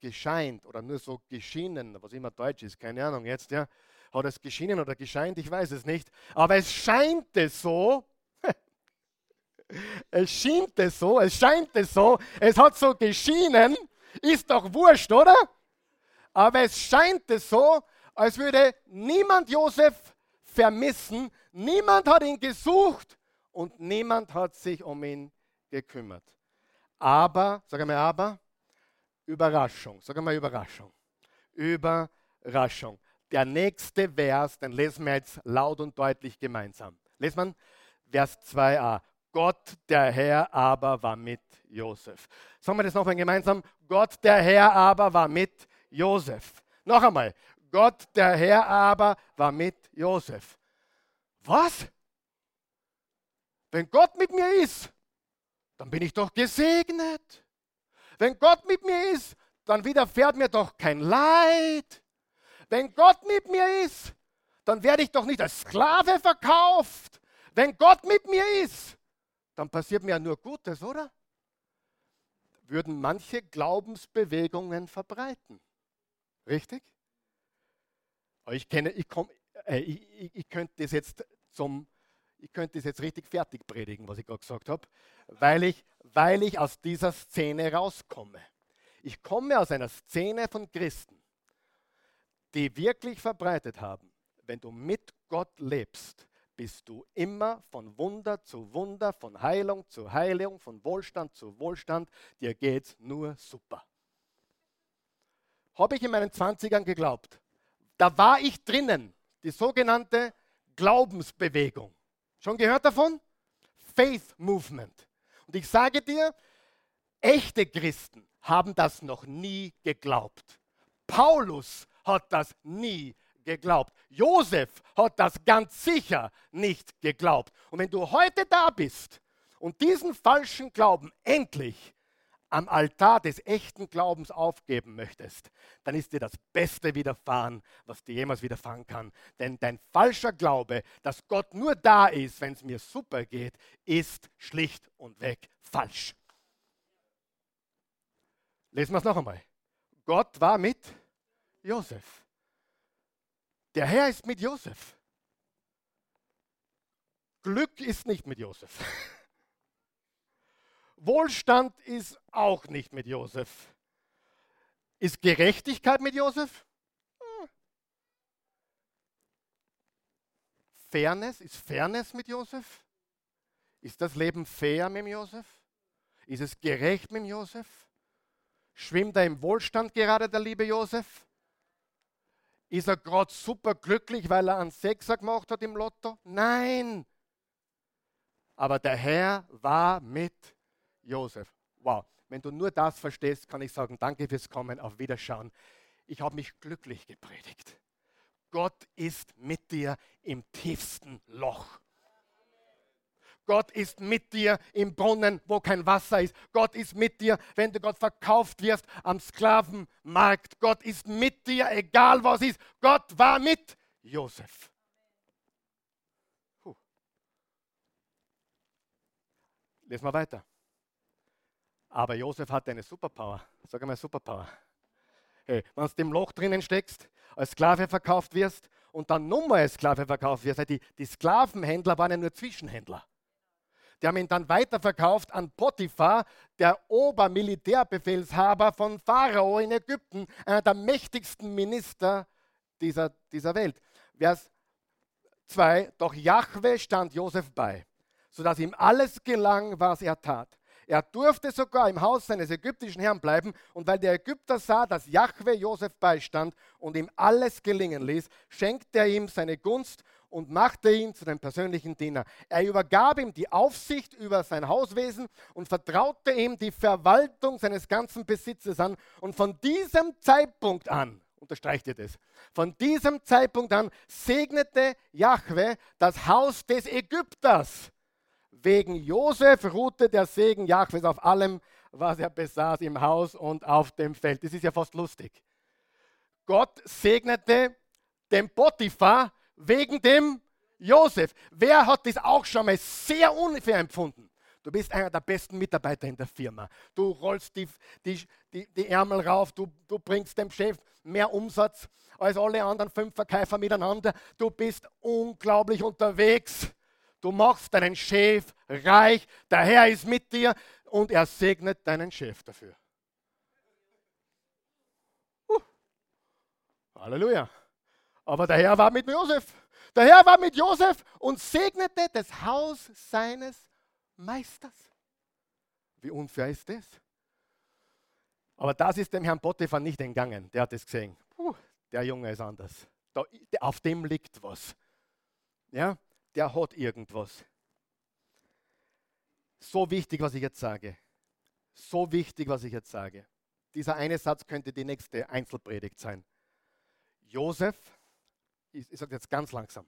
gescheint oder nur so geschienen, was immer Deutsch ist, keine Ahnung jetzt, ja. Hat es geschienen oder gescheint? Ich weiß es nicht. Aber es scheint es so. es scheint es so, es scheint es so, es hat so geschienen, ist doch wurscht, oder? Aber es scheint es so, als würde niemand Josef vermissen, niemand hat ihn gesucht und niemand hat sich um ihn gekümmert. Aber, sag mal aber, Überraschung. Sag mal Überraschung. Überraschung. Der nächste Vers, den lesen wir jetzt laut und deutlich gemeinsam. Lesen wir Vers 2a. Gott der Herr aber war mit Josef. Sagen wir das nochmal gemeinsam. Gott der Herr aber war mit Josef. Noch einmal. Gott der Herr aber war mit Josef. Was? Wenn Gott mit mir ist, dann bin ich doch gesegnet. Wenn Gott mit mir ist, dann widerfährt mir doch kein Leid. Wenn Gott mit mir ist, dann werde ich doch nicht als Sklave verkauft. Wenn Gott mit mir ist, dann passiert mir ja nur Gutes, oder? Würden manche Glaubensbewegungen verbreiten. Richtig? Ich kenne, ich, komm, äh, ich, ich könnte das jetzt zum ich könnte es jetzt richtig fertig predigen, was ich gerade gesagt habe, weil ich, weil ich aus dieser Szene rauskomme. Ich komme aus einer Szene von Christen, die wirklich verbreitet haben, wenn du mit Gott lebst, bist du immer von Wunder zu Wunder, von Heilung zu Heilung, von Wohlstand zu Wohlstand. Dir geht's nur super. Habe ich in meinen 20ern geglaubt. Da war ich drinnen, die sogenannte Glaubensbewegung. Schon gehört davon? Faith Movement. Und ich sage dir, echte Christen haben das noch nie geglaubt. Paulus hat das nie geglaubt. Josef hat das ganz sicher nicht geglaubt. Und wenn du heute da bist und diesen falschen Glauben endlich am Altar des echten Glaubens aufgeben möchtest, dann ist dir das Beste widerfahren, was dir jemals widerfahren kann. Denn dein falscher Glaube, dass Gott nur da ist, wenn es mir super geht, ist schlicht und weg falsch. Lesen wir es noch einmal. Gott war mit Josef. Der Herr ist mit Josef. Glück ist nicht mit Josef. Wohlstand ist auch nicht mit Josef. Ist Gerechtigkeit mit Josef? Hm. Fairness, ist Fairness mit Josef? Ist das Leben fair mit Josef? Ist es gerecht mit Josef? Schwimmt er im Wohlstand gerade der liebe Josef? Ist er gerade super glücklich, weil er einen Sechser gemacht hat im Lotto? Nein. Aber der Herr war mit Josef. Wow, wenn du nur das verstehst, kann ich sagen, danke fürs Kommen, auf Wiederschauen. Ich habe mich glücklich gepredigt. Gott ist mit dir im tiefsten Loch. Gott ist mit dir im Brunnen, wo kein Wasser ist. Gott ist mit dir, wenn du Gott verkauft wirst am Sklavenmarkt. Gott ist mit dir, egal was ist. Gott war mit Josef. Puh. Lesen wir weiter. Aber Josef hatte eine Superpower. Sag einmal Superpower. Hey, wenn du im Loch drinnen steckst, als Sklave verkauft wirst und dann nochmal als Sklave verkauft wirst, die, die Sklavenhändler waren ja nur Zwischenhändler. Die haben ihn dann weiterverkauft an Potiphar, der Obermilitärbefehlshaber von Pharao in Ägypten, einer der mächtigsten Minister dieser, dieser Welt. Vers 2, doch Jahwe stand Josef bei, sodass ihm alles gelang, was er tat. Er durfte sogar im Haus seines ägyptischen Herrn bleiben und weil der Ägypter sah, dass Jahwe Josef beistand und ihm alles gelingen ließ, schenkte er ihm seine Gunst und machte ihn zu dem persönlichen Diener. Er übergab ihm die Aufsicht über sein Hauswesen und vertraute ihm die Verwaltung seines ganzen Besitzes an. Und von diesem Zeitpunkt an, unterstreicht ihr das, von diesem Zeitpunkt an segnete Jahwe das Haus des Ägypters Wegen Josef ruhte der Segen Jahwes auf allem, was er besaß im Haus und auf dem Feld. Das ist ja fast lustig. Gott segnete den Potiphar wegen dem Josef. Wer hat das auch schon mal sehr unfair empfunden? Du bist einer der besten Mitarbeiter in der Firma. Du rollst die, die, die, die Ärmel rauf, du, du bringst dem Chef mehr Umsatz als alle anderen fünf Verkäufer miteinander. Du bist unglaublich unterwegs. Du machst deinen Chef reich, der Herr ist mit dir und er segnet deinen Chef dafür. Uh. Halleluja. Aber der Herr war mit Josef. Der Herr war mit Josef und segnete das Haus seines Meisters. Wie unfair ist das? Aber das ist dem Herrn Potiphar nicht entgangen. Der hat es gesehen. Puh, der Junge ist anders. Da, auf dem liegt was. Ja? Der hat irgendwas. So wichtig, was ich jetzt sage. So wichtig, was ich jetzt sage. Dieser eine Satz könnte die nächste Einzelpredigt sein. Josef, ich, ich sage jetzt ganz langsam,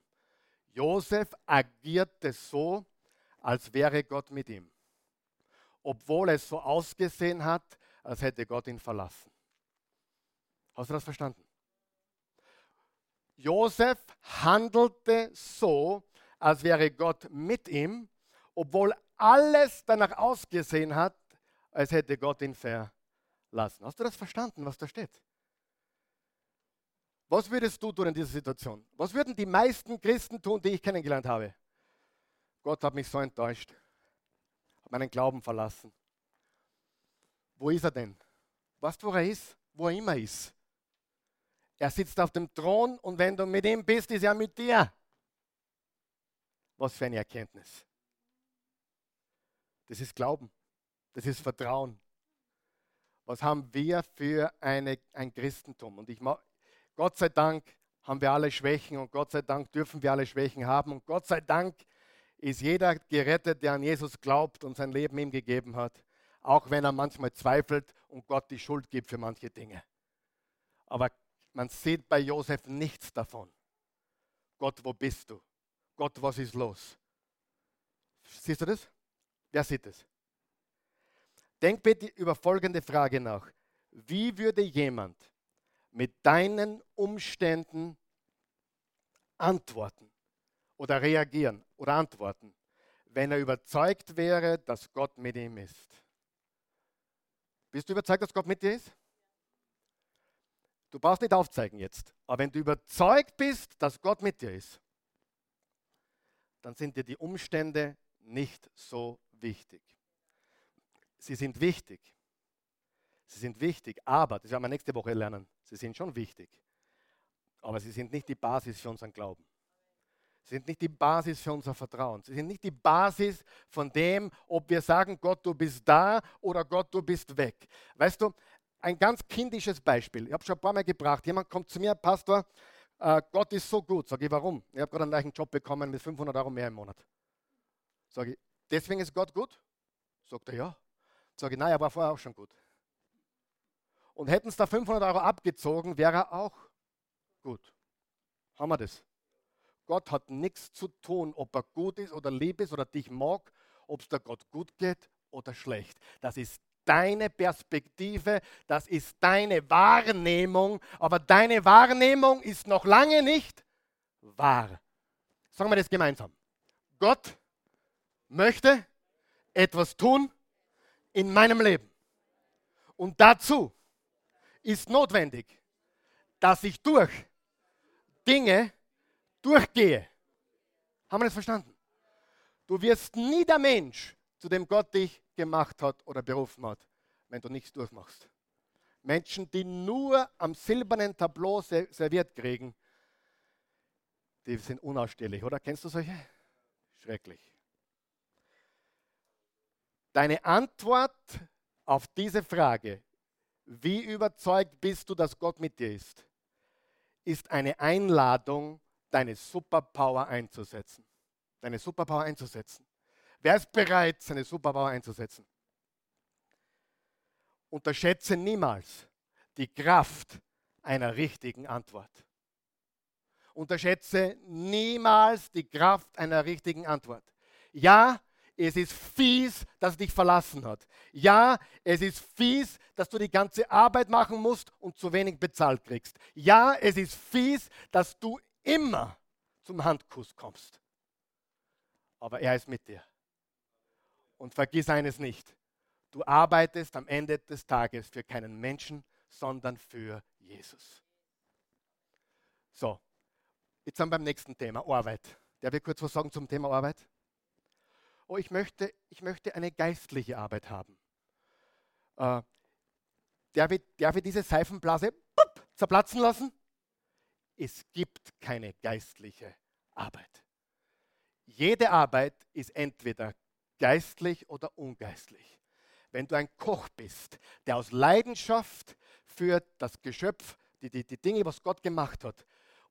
Josef agierte so, als wäre Gott mit ihm. Obwohl es so ausgesehen hat, als hätte Gott ihn verlassen. Hast du das verstanden? Josef handelte so, als wäre Gott mit ihm, obwohl alles danach ausgesehen hat, als hätte Gott ihn verlassen. Hast du das verstanden, was da steht? Was würdest du tun in dieser Situation? Was würden die meisten Christen tun, die ich kennengelernt habe? Gott hat mich so enttäuscht, hat meinen Glauben verlassen. Wo ist er denn? Weißt du, wo er ist? Wo er immer ist. Er sitzt auf dem Thron und wenn du mit ihm bist, ist er mit dir. Was für eine Erkenntnis. Das ist Glauben. Das ist Vertrauen. Was haben wir für eine, ein Christentum? Und ich Gott sei Dank haben wir alle Schwächen und Gott sei Dank dürfen wir alle Schwächen haben und Gott sei Dank ist jeder gerettet, der an Jesus glaubt und sein Leben ihm gegeben hat, auch wenn er manchmal zweifelt und Gott die Schuld gibt für manche Dinge. Aber man sieht bei Josef nichts davon. Gott, wo bist du? Gott, was ist los? Siehst du das? Wer sieht das? Denk bitte über folgende Frage nach. Wie würde jemand mit deinen Umständen antworten oder reagieren oder antworten, wenn er überzeugt wäre, dass Gott mit ihm ist? Bist du überzeugt, dass Gott mit dir ist? Du brauchst nicht aufzeigen jetzt, aber wenn du überzeugt bist, dass Gott mit dir ist, dann sind dir die Umstände nicht so wichtig. Sie sind wichtig. Sie sind wichtig, aber, das werden wir nächste Woche lernen, sie sind schon wichtig. Aber sie sind nicht die Basis für unseren Glauben. Sie sind nicht die Basis für unser Vertrauen. Sie sind nicht die Basis von dem, ob wir sagen, Gott, du bist da oder Gott, du bist weg. Weißt du, ein ganz kindisches Beispiel. Ich habe schon ein paar Mal gebracht. Jemand kommt zu mir, Pastor, äh, Gott ist so gut. Sage ich, warum? Ich habe gerade einen neuen Job bekommen mit 500 Euro mehr im Monat. Sage ich, deswegen ist Gott gut? Sagt er, ja. Sage ich, nein, er war vorher auch schon gut. Und hätten es da 500 Euro abgezogen, wäre er auch gut. Haben wir das? Gott hat nichts zu tun, ob er gut ist oder lieb ist oder dich mag, ob es der Gott gut geht oder schlecht. Das ist deine Perspektive, das ist deine Wahrnehmung, aber deine Wahrnehmung ist noch lange nicht wahr. Sagen wir das gemeinsam. Gott möchte etwas tun in meinem Leben. Und dazu ist notwendig, dass ich durch Dinge durchgehe. Haben wir das verstanden? Du wirst nie der Mensch, zu dem Gott dich gemacht hat oder berufen hat, wenn du nichts durchmachst. Menschen, die nur am silbernen Tableau serviert kriegen, die sind unausstehlich, oder? Kennst du solche? Schrecklich. Deine Antwort auf diese Frage, wie überzeugt bist du, dass Gott mit dir ist, ist eine Einladung, deine Superpower einzusetzen. Deine Superpower einzusetzen. Wer ist bereit, seine Superpower einzusetzen? Unterschätze niemals die Kraft einer richtigen Antwort. Unterschätze niemals die Kraft einer richtigen Antwort. Ja, es ist fies, dass es dich verlassen hat. Ja, es ist fies, dass du die ganze Arbeit machen musst und zu wenig bezahlt kriegst. Ja, es ist fies, dass du immer zum Handkuss kommst. Aber er ist mit dir. Und vergiss eines nicht. Du arbeitest am Ende des Tages für keinen Menschen, sondern für Jesus. So, jetzt sind wir beim nächsten Thema, Arbeit. Der will kurz was sagen zum Thema Arbeit? oh, ich möchte, ich möchte eine geistliche Arbeit haben. Äh, der, wird, der wird diese Seifenblase pup, zerplatzen lassen. Es gibt keine geistliche Arbeit. Jede Arbeit ist entweder geistlich oder ungeistlich. Wenn du ein Koch bist, der aus Leidenschaft für das Geschöpf, die, die, die Dinge, was Gott gemacht hat,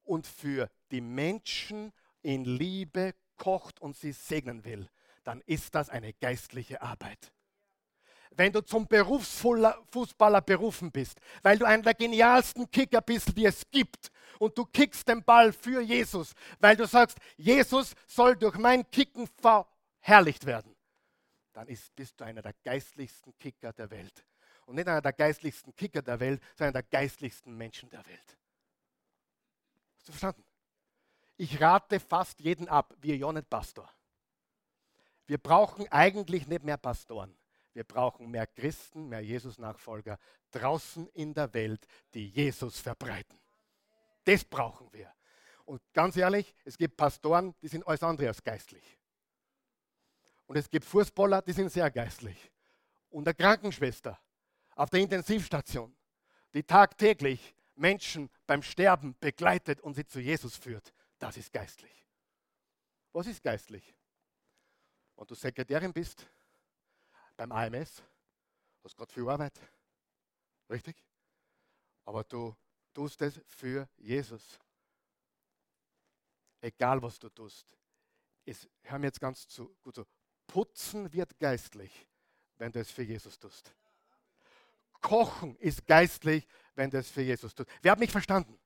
und für die Menschen in Liebe kocht und sie segnen will, dann ist das eine geistliche Arbeit. Wenn du zum Berufsfußballer berufen bist, weil du einer der genialsten Kicker bist, die es gibt, und du kickst den Ball für Jesus, weil du sagst, Jesus soll durch mein Kicken verherrlicht werden, dann ist, bist du einer der geistlichsten Kicker der Welt. Und nicht einer der geistlichsten Kicker der Welt, sondern einer der geistlichsten Menschen der Welt. Hast du verstanden? Ich rate fast jeden ab, wie ja nicht Pastor. Wir brauchen eigentlich nicht mehr Pastoren. Wir brauchen mehr Christen, mehr Jesus-Nachfolger draußen in der Welt, die Jesus verbreiten. Das brauchen wir. Und ganz ehrlich, es gibt Pastoren, die sind alles andere als geistlich. Und es gibt Fußballer, die sind sehr geistlich. Und eine Krankenschwester auf der Intensivstation, die tagtäglich Menschen beim Sterben begleitet und sie zu Jesus führt, das ist geistlich. Was ist geistlich? und du Sekretärin bist beim AMS, hast gerade viel Arbeit. Richtig? Aber du tust es für Jesus. Egal was du tust. Es, hör mir jetzt ganz zu, gut zu. Putzen wird geistlich, wenn du es für Jesus tust. Kochen ist geistlich, wenn du es für Jesus tust. Wer hat mich verstanden?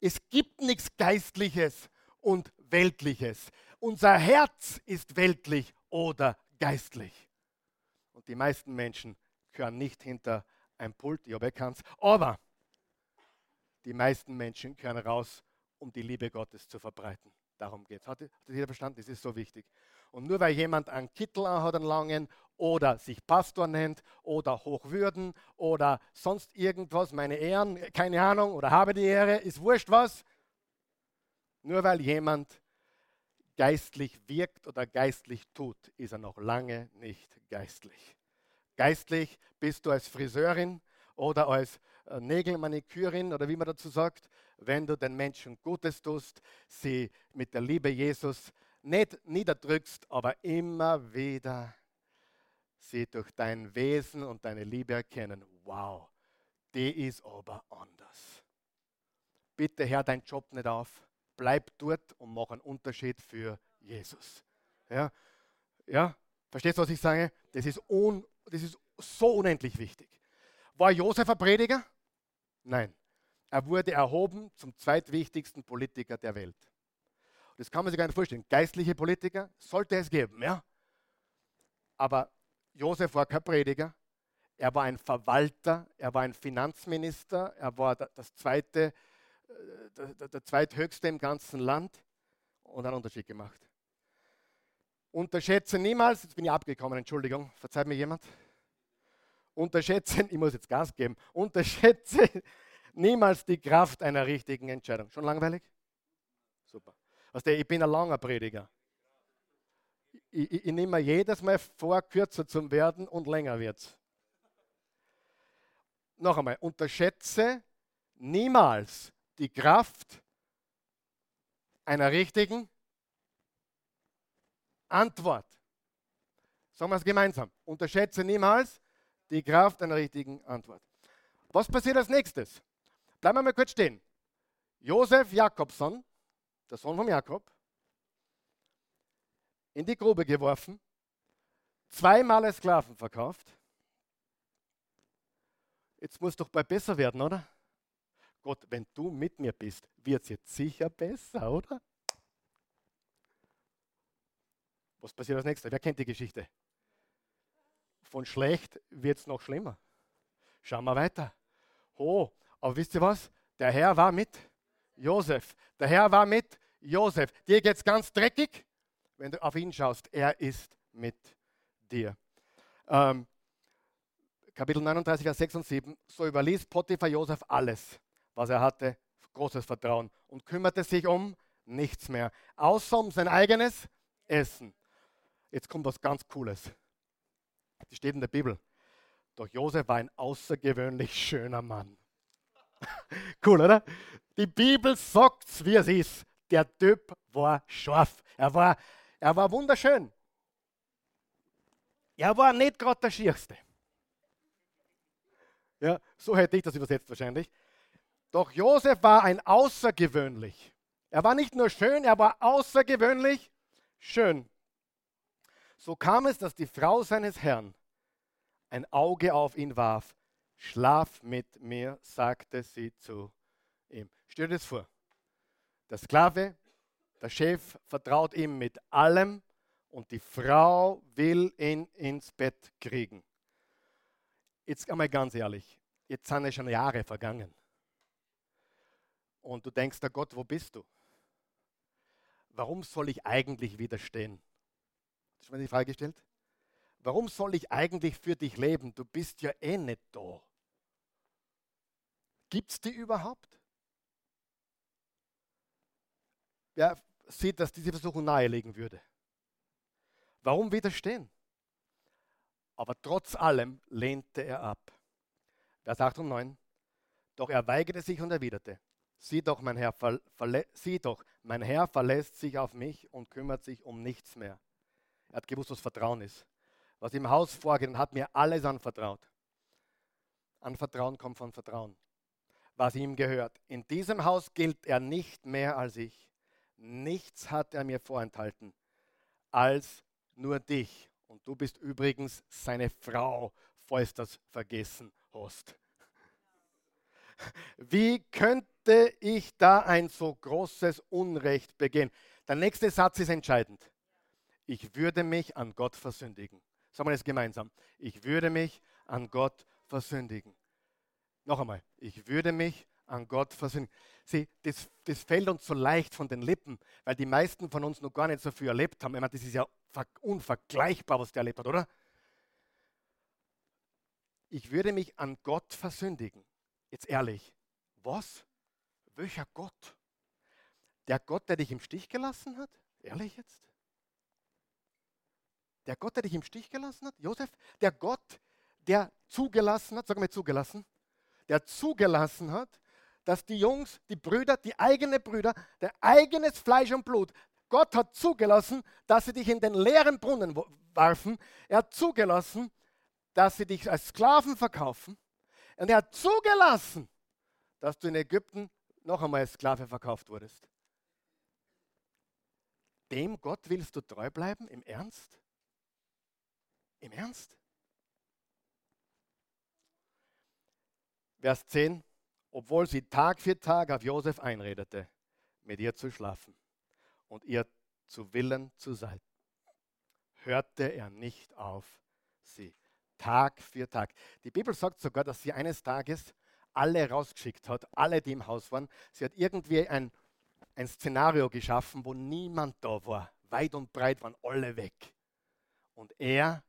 Es gibt nichts Geistliches und Weltliches. Unser Herz ist weltlich oder geistlich. Und die meisten Menschen gehören nicht hinter ein Pult, ich habe keins, aber die meisten Menschen gehören raus, um die Liebe Gottes zu verbreiten. Darum geht es. Hat, hat jeder verstanden? Das ist so wichtig. Und nur weil jemand einen Kittel hat, einen langen, oder sich Pastor nennt, oder Hochwürden, oder sonst irgendwas, meine Ehren, keine Ahnung, oder habe die Ehre, ist wurscht was. Nur weil jemand geistlich wirkt oder geistlich tut, ist er noch lange nicht geistlich. Geistlich bist du als Friseurin oder als äh, Nägelmanikürin oder wie man dazu sagt, wenn du den Menschen Gutes tust, sie mit der Liebe Jesus nicht niederdrückst, aber immer wieder sie durch dein Wesen und deine Liebe erkennen. Wow, die ist aber anders. Bitte hör deinen Job nicht auf bleib dort und mach einen Unterschied für Jesus. Ja, ja? verstehst du, was ich sage? Das ist, un, das ist so unendlich wichtig. War Josef ein Prediger? Nein. Er wurde erhoben zum zweitwichtigsten Politiker der Welt. Das kann man sich gar nicht vorstellen. Geistliche Politiker sollte es geben, ja. Aber Josef war kein Prediger. Er war ein Verwalter, er war ein Finanzminister, er war das zweite der, der zweithöchste im ganzen Land und einen Unterschied gemacht. Unterschätze niemals, jetzt bin ich abgekommen, Entschuldigung, verzeiht mir jemand. unterschätze, ich muss jetzt Gas geben, unterschätze niemals die Kraft einer richtigen Entscheidung. Schon langweilig? Super. Weißt ich bin ein langer Prediger. Ich, ich, ich nehme mir jedes Mal vor, kürzer zu werden und länger wird Noch einmal, unterschätze niemals die Kraft einer richtigen Antwort. Sagen wir es gemeinsam. Unterschätze niemals die Kraft einer richtigen Antwort. Was passiert als nächstes? Bleiben wir mal kurz stehen. Josef Jakobson, der Sohn von Jakob, in die Grube geworfen, zweimal als Sklaven verkauft. Jetzt muss doch bald besser werden, oder? Gott, wenn du mit mir bist, wird es jetzt sicher besser, oder? Was passiert als nächstes? Wer kennt die Geschichte? Von schlecht wird es noch schlimmer. Schauen wir weiter. Oh, aber wisst ihr was? Der Herr war mit Josef. Der Herr war mit Josef. Dir geht es ganz dreckig, wenn du auf ihn schaust. Er ist mit dir. Ähm, Kapitel 39, Vers 6 und 7. So überließ Potiphar Josef alles, was er hatte, großes Vertrauen und kümmerte sich um nichts mehr, außer um sein eigenes Essen. Jetzt kommt was ganz Cooles. Das steht in der Bibel. Doch Josef war ein außergewöhnlich schöner Mann. cool, oder? Die Bibel sagt wie es ist. Der Typ war scharf. Er war, er war wunderschön. Er war nicht gerade der Schierste. Ja, so hätte ich das übersetzt wahrscheinlich. Doch Josef war ein außergewöhnlich. Er war nicht nur schön, er war außergewöhnlich schön. So kam es, dass die Frau seines Herrn ein Auge auf ihn warf. Schlaf mit mir, sagte sie zu ihm. Stell dir das vor. Der Sklave, der Chef vertraut ihm mit allem und die Frau will ihn ins Bett kriegen. Jetzt einmal ganz ehrlich, jetzt sind ja schon Jahre vergangen. Und du denkst, der Gott, wo bist du? Warum soll ich eigentlich widerstehen? Hast du mir die Frage gestellt? Warum soll ich eigentlich für dich leben? Du bist ja eh nicht da. Gibt es die überhaupt? Wer sieht, dass diese Versuchung nahelegen würde? Warum widerstehen? Aber trotz allem lehnte er ab. Vers 8 und 9. Doch er weigerte sich und erwiderte, sieh doch, mein Herr, sieh doch, mein Herr verlässt sich auf mich und kümmert sich um nichts mehr. Er hat gewusst, was Vertrauen ist. Was im Haus vorgeht hat mir alles anvertraut. Anvertrauen kommt von Vertrauen. Was ihm gehört. In diesem Haus gilt er nicht mehr als ich. Nichts hat er mir vorenthalten als nur dich. Und du bist übrigens seine Frau, falls das vergessen hast. Wie könnte ich da ein so großes Unrecht begehen? Der nächste Satz ist entscheidend ich würde mich an Gott versündigen. Sagen wir das gemeinsam. Ich würde mich an Gott versündigen. Noch einmal, ich würde mich an Gott versündigen. Sieh, das, das fällt uns so leicht von den Lippen, weil die meisten von uns noch gar nicht so viel erlebt haben. Ich meine, das ist ja unvergleichbar, was der erlebt hat, oder? Ich würde mich an Gott versündigen. Jetzt ehrlich, was? Welcher Gott? Der Gott, der dich im Stich gelassen hat? Ehrlich jetzt? Der Gott, der dich im Stich gelassen hat, Josef, der Gott, der zugelassen hat, sag mal zugelassen, der zugelassen hat, dass die Jungs, die Brüder, die eigenen Brüder, der eigenes Fleisch und Blut, Gott hat zugelassen, dass sie dich in den leeren Brunnen warfen. Er hat zugelassen, dass sie dich als Sklaven verkaufen. Und er hat zugelassen, dass du in Ägypten noch einmal als Sklave verkauft wurdest. Dem Gott willst du treu bleiben, im Ernst? Im Ernst? Vers 10, obwohl sie Tag für Tag auf Josef einredete, mit ihr zu schlafen und ihr zu Willen zu sein, hörte er nicht auf sie. Tag für Tag. Die Bibel sagt sogar, dass sie eines Tages alle rausgeschickt hat, alle, die im Haus waren. Sie hat irgendwie ein, ein Szenario geschaffen, wo niemand da war. Weit und breit waren alle weg. Und er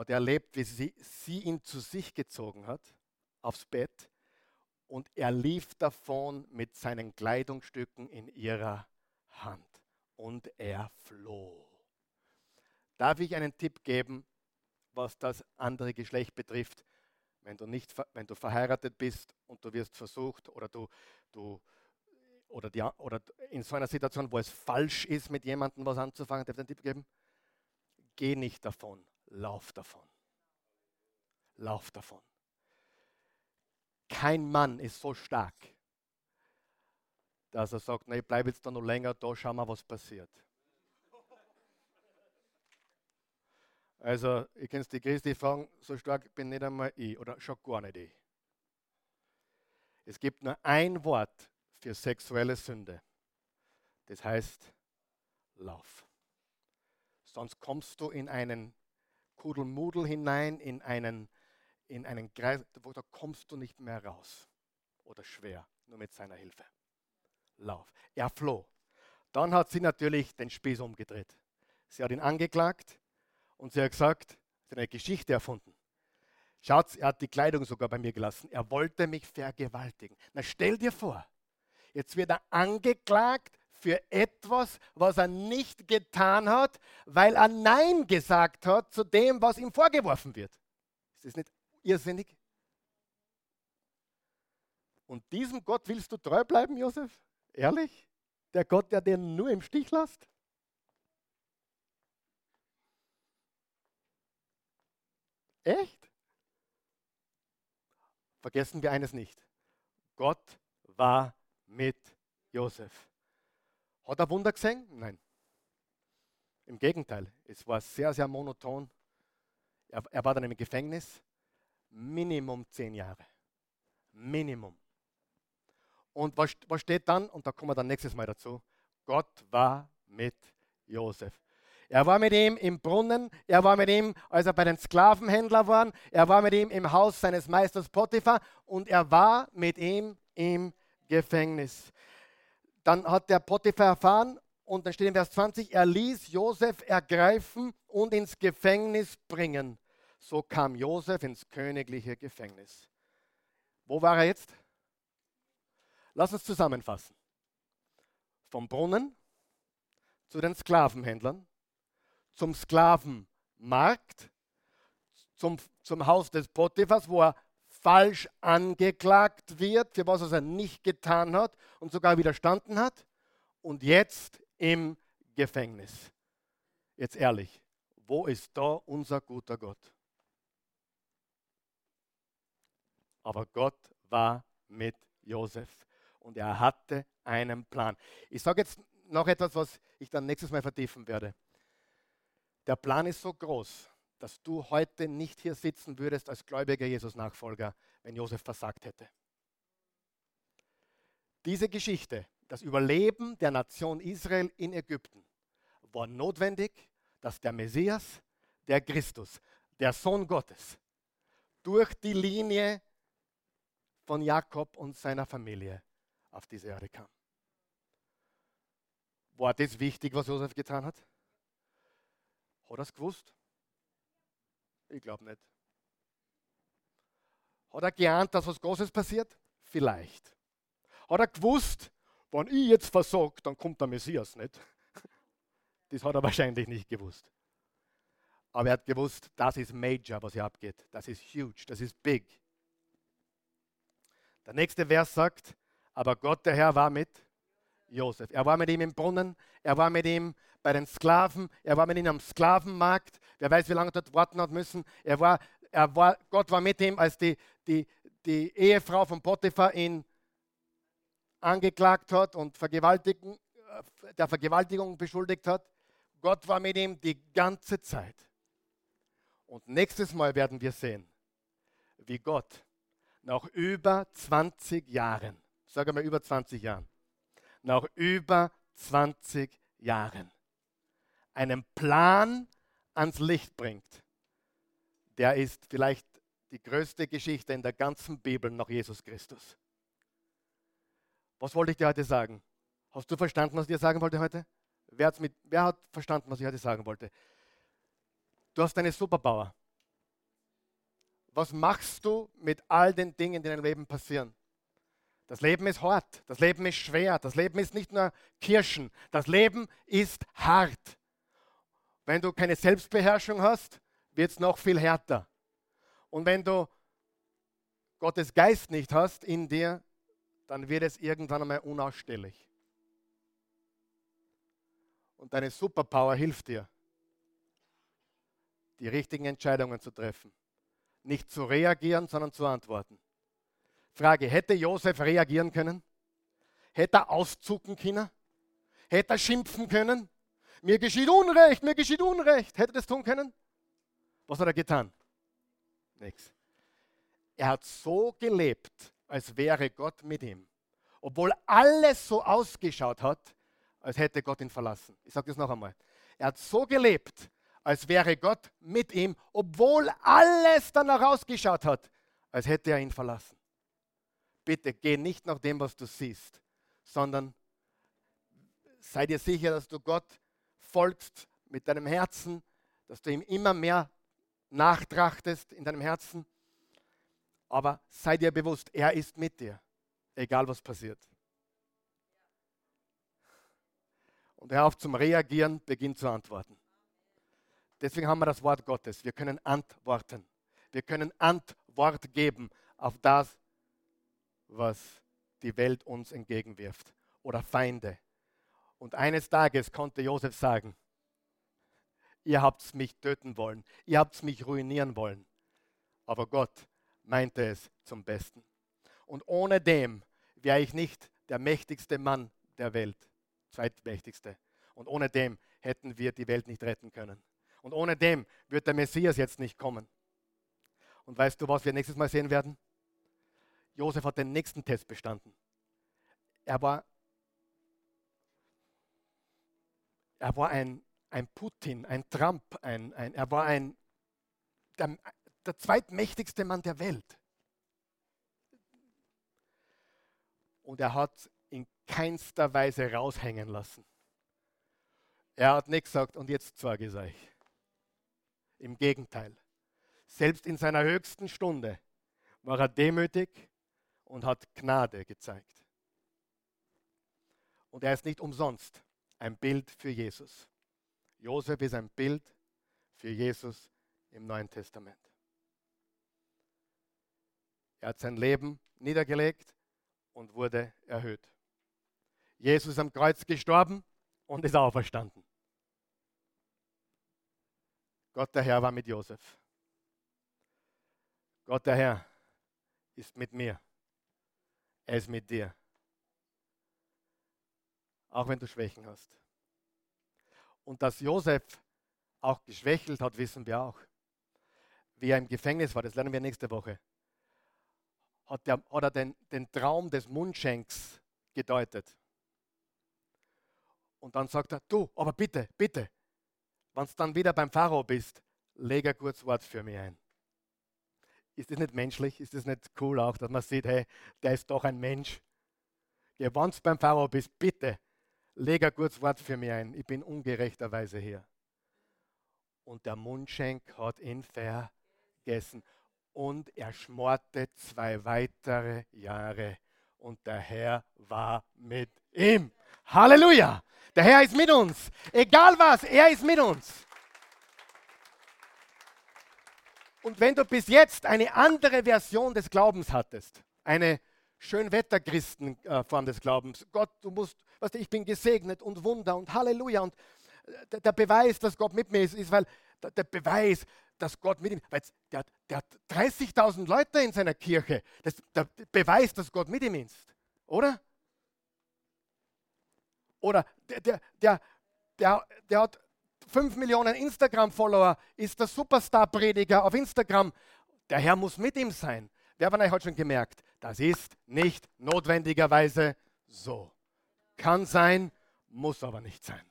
hat er erlebt, wie sie, sie ihn zu sich gezogen hat, aufs Bett, und er lief davon mit seinen Kleidungsstücken in ihrer Hand. Und er floh. Darf ich einen Tipp geben, was das andere Geschlecht betrifft? Wenn du, nicht, wenn du verheiratet bist und du wirst versucht oder du, du oder, die, oder in so einer Situation, wo es falsch ist, mit jemandem was anzufangen, darf ich einen Tipp geben? Geh nicht davon, lauf davon. Lauf davon. Kein Mann ist so stark, dass er sagt, ich bleibe jetzt da noch länger da, schauen wir, was passiert. Also, ich kenne die Christi fragen, so stark bin nicht einmal ich oder schon gar nicht ich. Es gibt nur ein Wort für sexuelle Sünde. Das heißt, lauf. Sonst kommst du in einen Kudelmudel hinein, in einen, in einen Kreis, wo da kommst du nicht mehr raus. Oder schwer, nur mit seiner Hilfe. Lauf. Er floh. Dann hat sie natürlich den Spieß umgedreht. Sie hat ihn angeklagt und sie hat gesagt, sie hat eine Geschichte erfunden. Schaut, er hat die Kleidung sogar bei mir gelassen. Er wollte mich vergewaltigen. Na stell dir vor, jetzt wird er angeklagt für etwas, was er nicht getan hat, weil er Nein gesagt hat zu dem, was ihm vorgeworfen wird. Ist das nicht irrsinnig? Und diesem Gott willst du treu bleiben, Josef? Ehrlich? Der Gott, der den nur im Stich lässt? Echt? Vergessen wir eines nicht. Gott war mit Josef. Hat er Wunder gesehen? Nein. Im Gegenteil, es war sehr, sehr monoton. Er, er war dann im Gefängnis. Minimum zehn Jahre. Minimum. Und was, was steht dann? Und da kommen wir dann nächstes Mal dazu. Gott war mit Josef. Er war mit ihm im Brunnen, er war mit ihm, als er bei den Sklavenhändlern war, er war mit ihm im Haus seines Meisters Potiphar und er war mit ihm im Gefängnis. Dann hat der Potiphar erfahren und dann steht in Vers 20, er ließ Josef ergreifen und ins Gefängnis bringen. So kam Josef ins königliche Gefängnis. Wo war er jetzt? Lass uns zusammenfassen. Vom Brunnen zu den Sklavenhändlern, zum Sklavenmarkt, zum, zum Haus des Potiphas, wo er falsch angeklagt wird, für was er nicht getan hat und sogar widerstanden hat. Und jetzt im Gefängnis. Jetzt ehrlich, wo ist da unser guter Gott? Aber Gott war mit Josef und er hatte einen Plan. Ich sage jetzt noch etwas, was ich dann nächstes Mal vertiefen werde. Der Plan ist so groß, dass du heute nicht hier sitzen würdest als gläubiger Jesus-Nachfolger, wenn Josef versagt hätte. Diese Geschichte, das Überleben der Nation Israel in Ägypten, war notwendig, dass der Messias, der Christus, der Sohn Gottes, durch die Linie von Jakob und seiner Familie auf diese Erde kam. War das wichtig, was Josef getan hat? Hat er es gewusst? Ich glaube nicht. Hat er geahnt, dass was Großes passiert? Vielleicht. Hat er gewusst, wenn ich jetzt versage, dann kommt der Messias nicht? Das hat er wahrscheinlich nicht gewusst. Aber er hat gewusst, das ist Major, was hier abgeht. Das ist huge, das ist big. Der nächste Vers sagt, aber Gott, der Herr, war mit Josef. Er war mit ihm im Brunnen, er war mit ihm bei den Sklaven, er war mit ihm am Sklavenmarkt. Wer weiß, wie lange er dort warten hat müssen. Er war, er war, Gott war mit ihm, als die, die, die Ehefrau von Potiphar ihn angeklagt hat und Vergewaltigen, äh, der Vergewaltigung beschuldigt hat. Gott war mit ihm die ganze Zeit. Und nächstes Mal werden wir sehen, wie Gott nach über 20 Jahren, sage mal über 20 Jahren, nach über 20 Jahren einen Plan ans Licht bringt, der ist vielleicht die größte Geschichte in der ganzen Bibel nach Jesus Christus. Was wollte ich dir heute sagen? Hast du verstanden, was ich dir sagen wollte heute? Wer, mit, wer hat verstanden, was ich heute sagen wollte? Du hast eine Superpower. was machst du mit all den Dingen, die in deinem Leben passieren? Das Leben ist hart, das Leben ist schwer, das Leben ist nicht nur Kirschen, das Leben ist hart. Wenn du keine Selbstbeherrschung hast, wird es noch viel härter. Und wenn du Gottes Geist nicht hast in dir, dann wird es irgendwann einmal unausstehlich. Und deine Superpower hilft dir, die richtigen Entscheidungen zu treffen. Nicht zu reagieren, sondern zu antworten. Frage, hätte Josef reagieren können? Hätte er auszucken können? Hätte er schimpfen können? Mir geschieht Unrecht, mir geschieht Unrecht. Hätte das tun können? Was hat er getan? Nichts. Er hat so gelebt, als wäre Gott mit ihm. Obwohl alles so ausgeschaut hat, als hätte Gott ihn verlassen. Ich sage das noch einmal. Er hat so gelebt, als wäre Gott mit ihm, obwohl alles danach ausgeschaut hat, als hätte er ihn verlassen. Bitte geh nicht nach dem, was du siehst, sondern sei dir sicher, dass du Gott folgst mit deinem Herzen, dass du ihm immer mehr nachtrachtest in deinem Herzen. Aber sei dir bewusst, er ist mit dir, egal was passiert. Und hör auf zum Reagieren, beginn zu antworten. Deswegen haben wir das Wort Gottes. Wir können antworten. Wir können Antwort geben auf das, was die Welt uns entgegenwirft oder Feinde. Und eines Tages konnte Josef sagen, ihr habt mich töten wollen, ihr habt mich ruinieren wollen. Aber Gott meinte es zum Besten. Und ohne dem wäre ich nicht der mächtigste Mann der Welt, zweitmächtigste. Und ohne dem hätten wir die Welt nicht retten können. Und ohne dem wird der Messias jetzt nicht kommen. Und weißt du, was wir nächstes Mal sehen werden? Josef hat den nächsten Test bestanden. Er war, er war ein, ein Putin, ein Trump, ein, ein, er war ein, der, der zweitmächtigste Mann der Welt. Und er hat in keinster Weise raushängen lassen. Er hat nicht gesagt, und jetzt sage ich euch. Im Gegenteil. Selbst in seiner höchsten Stunde war er demütig und hat Gnade gezeigt. Und er ist nicht umsonst ein Bild für Jesus. Josef ist ein Bild für Jesus im Neuen Testament. Er hat sein Leben niedergelegt und wurde erhöht. Jesus ist am Kreuz gestorben und ist auferstanden. Gott der Herr war mit Josef. Gott der Herr ist mit mir. Er ist mit dir. Auch wenn du Schwächen hast. Und dass Josef auch geschwächelt hat, wissen wir auch. Wie er im Gefängnis war, das lernen wir nächste Woche, hat, der, hat er den, den Traum des Mundschenks gedeutet. Und dann sagt er, du, aber bitte, bitte, wenn du dann wieder beim Pharao bist, leg ein kurzes Wort für mich ein. Ist das nicht menschlich? Ist das nicht cool auch, dass man sieht, hey, der ist doch ein Mensch? Ja, wenn du beim Pharao bist, bitte, leg ein kurzes Wort für mich ein. Ich bin ungerechterweise hier. Und der Mundschenk hat ihn vergessen. Und er schmorte zwei weitere Jahre. Und der Herr war mit ihm. Halleluja! Der Herr ist mit uns. Egal was, er ist mit uns. Und wenn du bis jetzt eine andere Version des Glaubens hattest, eine Schönwetterchristen-Form des Glaubens, Gott, du musst, weißt du, ich bin gesegnet und Wunder und Halleluja und äh, der Beweis, dass Gott mit mir ist, ist, weil der Beweis, dass Gott mit ihm, weil der, der hat 30.000 Leute in seiner Kirche, das, der Beweis, dass Gott mit ihm ist, oder? Oder der, der, der, der, der hat 5 Millionen Instagram-Follower, ist der Superstar-Prediger auf Instagram. Der Herr muss mit ihm sein. Wer von euch hat schon gemerkt, das ist nicht notwendigerweise so. Kann sein, muss aber nicht sein.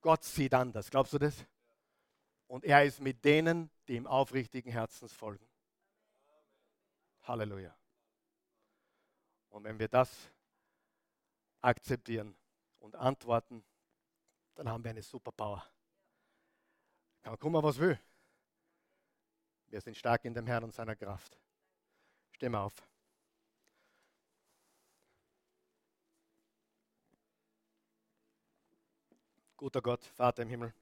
Gott sieht anders, glaubst du das? Und er ist mit denen, die ihm aufrichtigen Herzens folgen. Halleluja. Und wenn wir das akzeptieren und antworten, dann haben wir eine Superpower. Kann kommen, was will. Wir sind stark in dem Herrn und seiner Kraft. Stimme auf. Guter Gott, Vater im Himmel,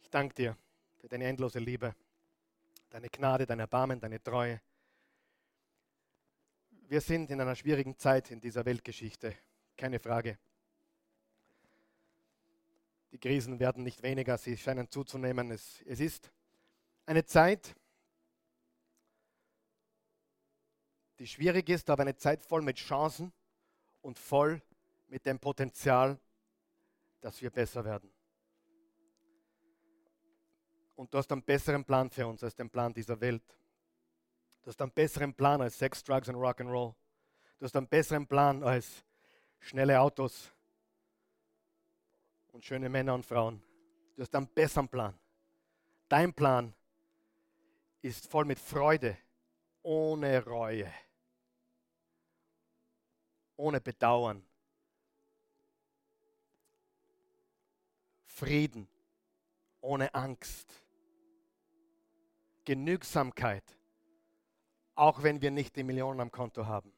ich danke dir für deine endlose Liebe, deine Gnade, dein Erbarmen, deine Treue. Wir sind in einer schwierigen Zeit in dieser Weltgeschichte, keine Frage. Die Krisen werden nicht weniger, sie scheinen zuzunehmen. Es, es ist eine Zeit, die schwierig ist, aber eine Zeit voll mit Chancen und voll mit dem Potenzial, dass wir besser werden. Und du hast einen besseren Plan für uns als den Plan dieser Welt. Du hast einen besseren Plan als Sex, Drugs und Rock'n'Roll. Du hast einen besseren Plan als schnelle Autos und schöne Männer und Frauen. Du hast einen besseren Plan. Dein Plan ist voll mit Freude, ohne Reue, ohne Bedauern, Frieden, ohne Angst, Genügsamkeit, auch wenn wir nicht die Millionen am Konto haben.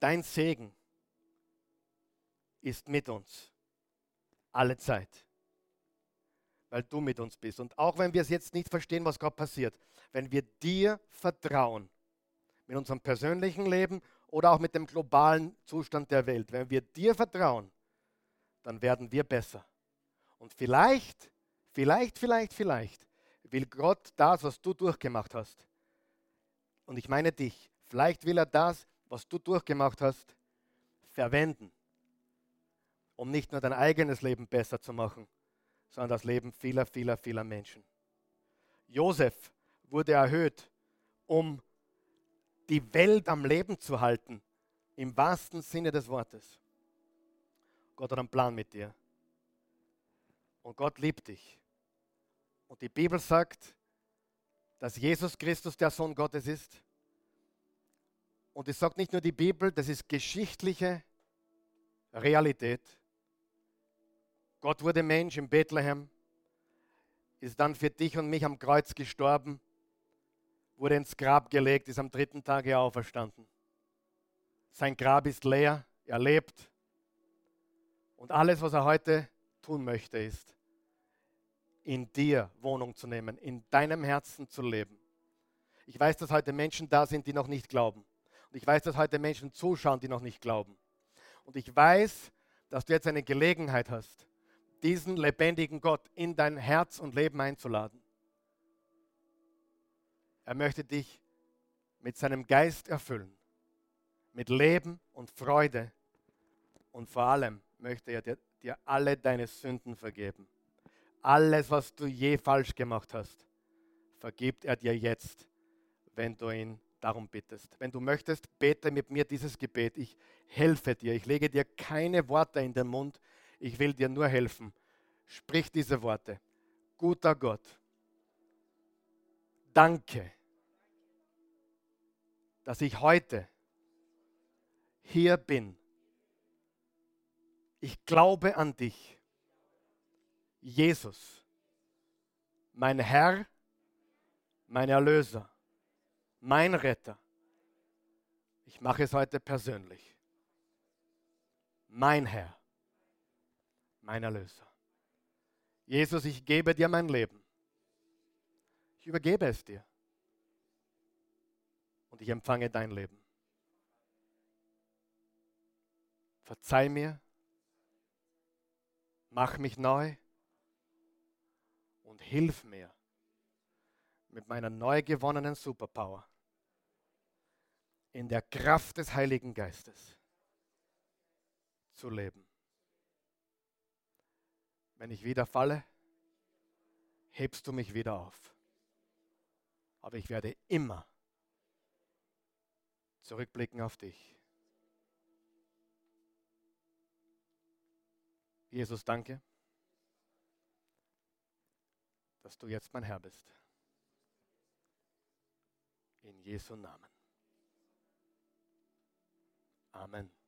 Dein Segen ist mit uns alle Zeit weil du mit uns bist. Und auch wenn wir es jetzt nicht verstehen, was gerade passiert, wenn wir dir vertrauen, mit unserem persönlichen Leben oder auch mit dem globalen Zustand der Welt, wenn wir dir vertrauen, dann werden wir besser. Und vielleicht, vielleicht, vielleicht, vielleicht will Gott das, was du durchgemacht hast. Und ich meine dich, vielleicht will er das, was du durchgemacht hast, verwenden, um nicht nur dein eigenes Leben besser zu machen, sondern das Leben vieler, vieler, vieler Menschen. Josef wurde erhöht, um die Welt am Leben zu halten, im wahrsten Sinne des Wortes. Gott hat einen Plan mit dir. Und Gott liebt dich. Und die Bibel sagt, dass Jesus Christus der Sohn Gottes ist. Und es sagt nicht nur die Bibel, das ist geschichtliche Realität. Gott wurde Mensch in Bethlehem, ist dann für dich und mich am Kreuz gestorben, wurde ins Grab gelegt, ist am dritten Tage auferstanden. Sein Grab ist leer, er lebt. Und alles, was er heute tun möchte, ist, in dir Wohnung zu nehmen, in deinem Herzen zu leben. Ich weiß, dass heute Menschen da sind, die noch nicht glauben. Und ich weiß, dass heute Menschen zuschauen, die noch nicht glauben. Und ich weiß, dass du jetzt eine Gelegenheit hast, diesen lebendigen Gott in dein Herz und Leben einzuladen. Er möchte dich mit seinem Geist erfüllen, mit Leben und Freude und vor allem möchte er dir, dir alle deine Sünden vergeben. Alles, was du je falsch gemacht hast, vergibt er dir jetzt, wenn du ihn darum bittest. Wenn du möchtest, bete mit mir dieses Gebet. Ich helfe dir. Ich lege dir keine Worte in den Mund. Ich will dir nur helfen. Sprich diese Worte. Guter Gott, danke, dass ich heute hier bin. Ich glaube an dich, Jesus, mein Herr, mein Erlöser, mein Retter. Ich mache es heute persönlich. Mein Herr mein Erlöser. Jesus, ich gebe dir mein Leben. Ich übergebe es dir. Und ich empfange dein Leben. Verzeih mir, mach mich neu und hilf mir mit meiner neu gewonnenen Superpower in der Kraft des Heiligen Geistes zu leben. Wenn ich wieder falle, hebst du mich wieder auf. Aber ich werde immer zurückblicken auf dich. Jesus, danke, dass du jetzt mein Herr bist. In Jesu Namen. Amen.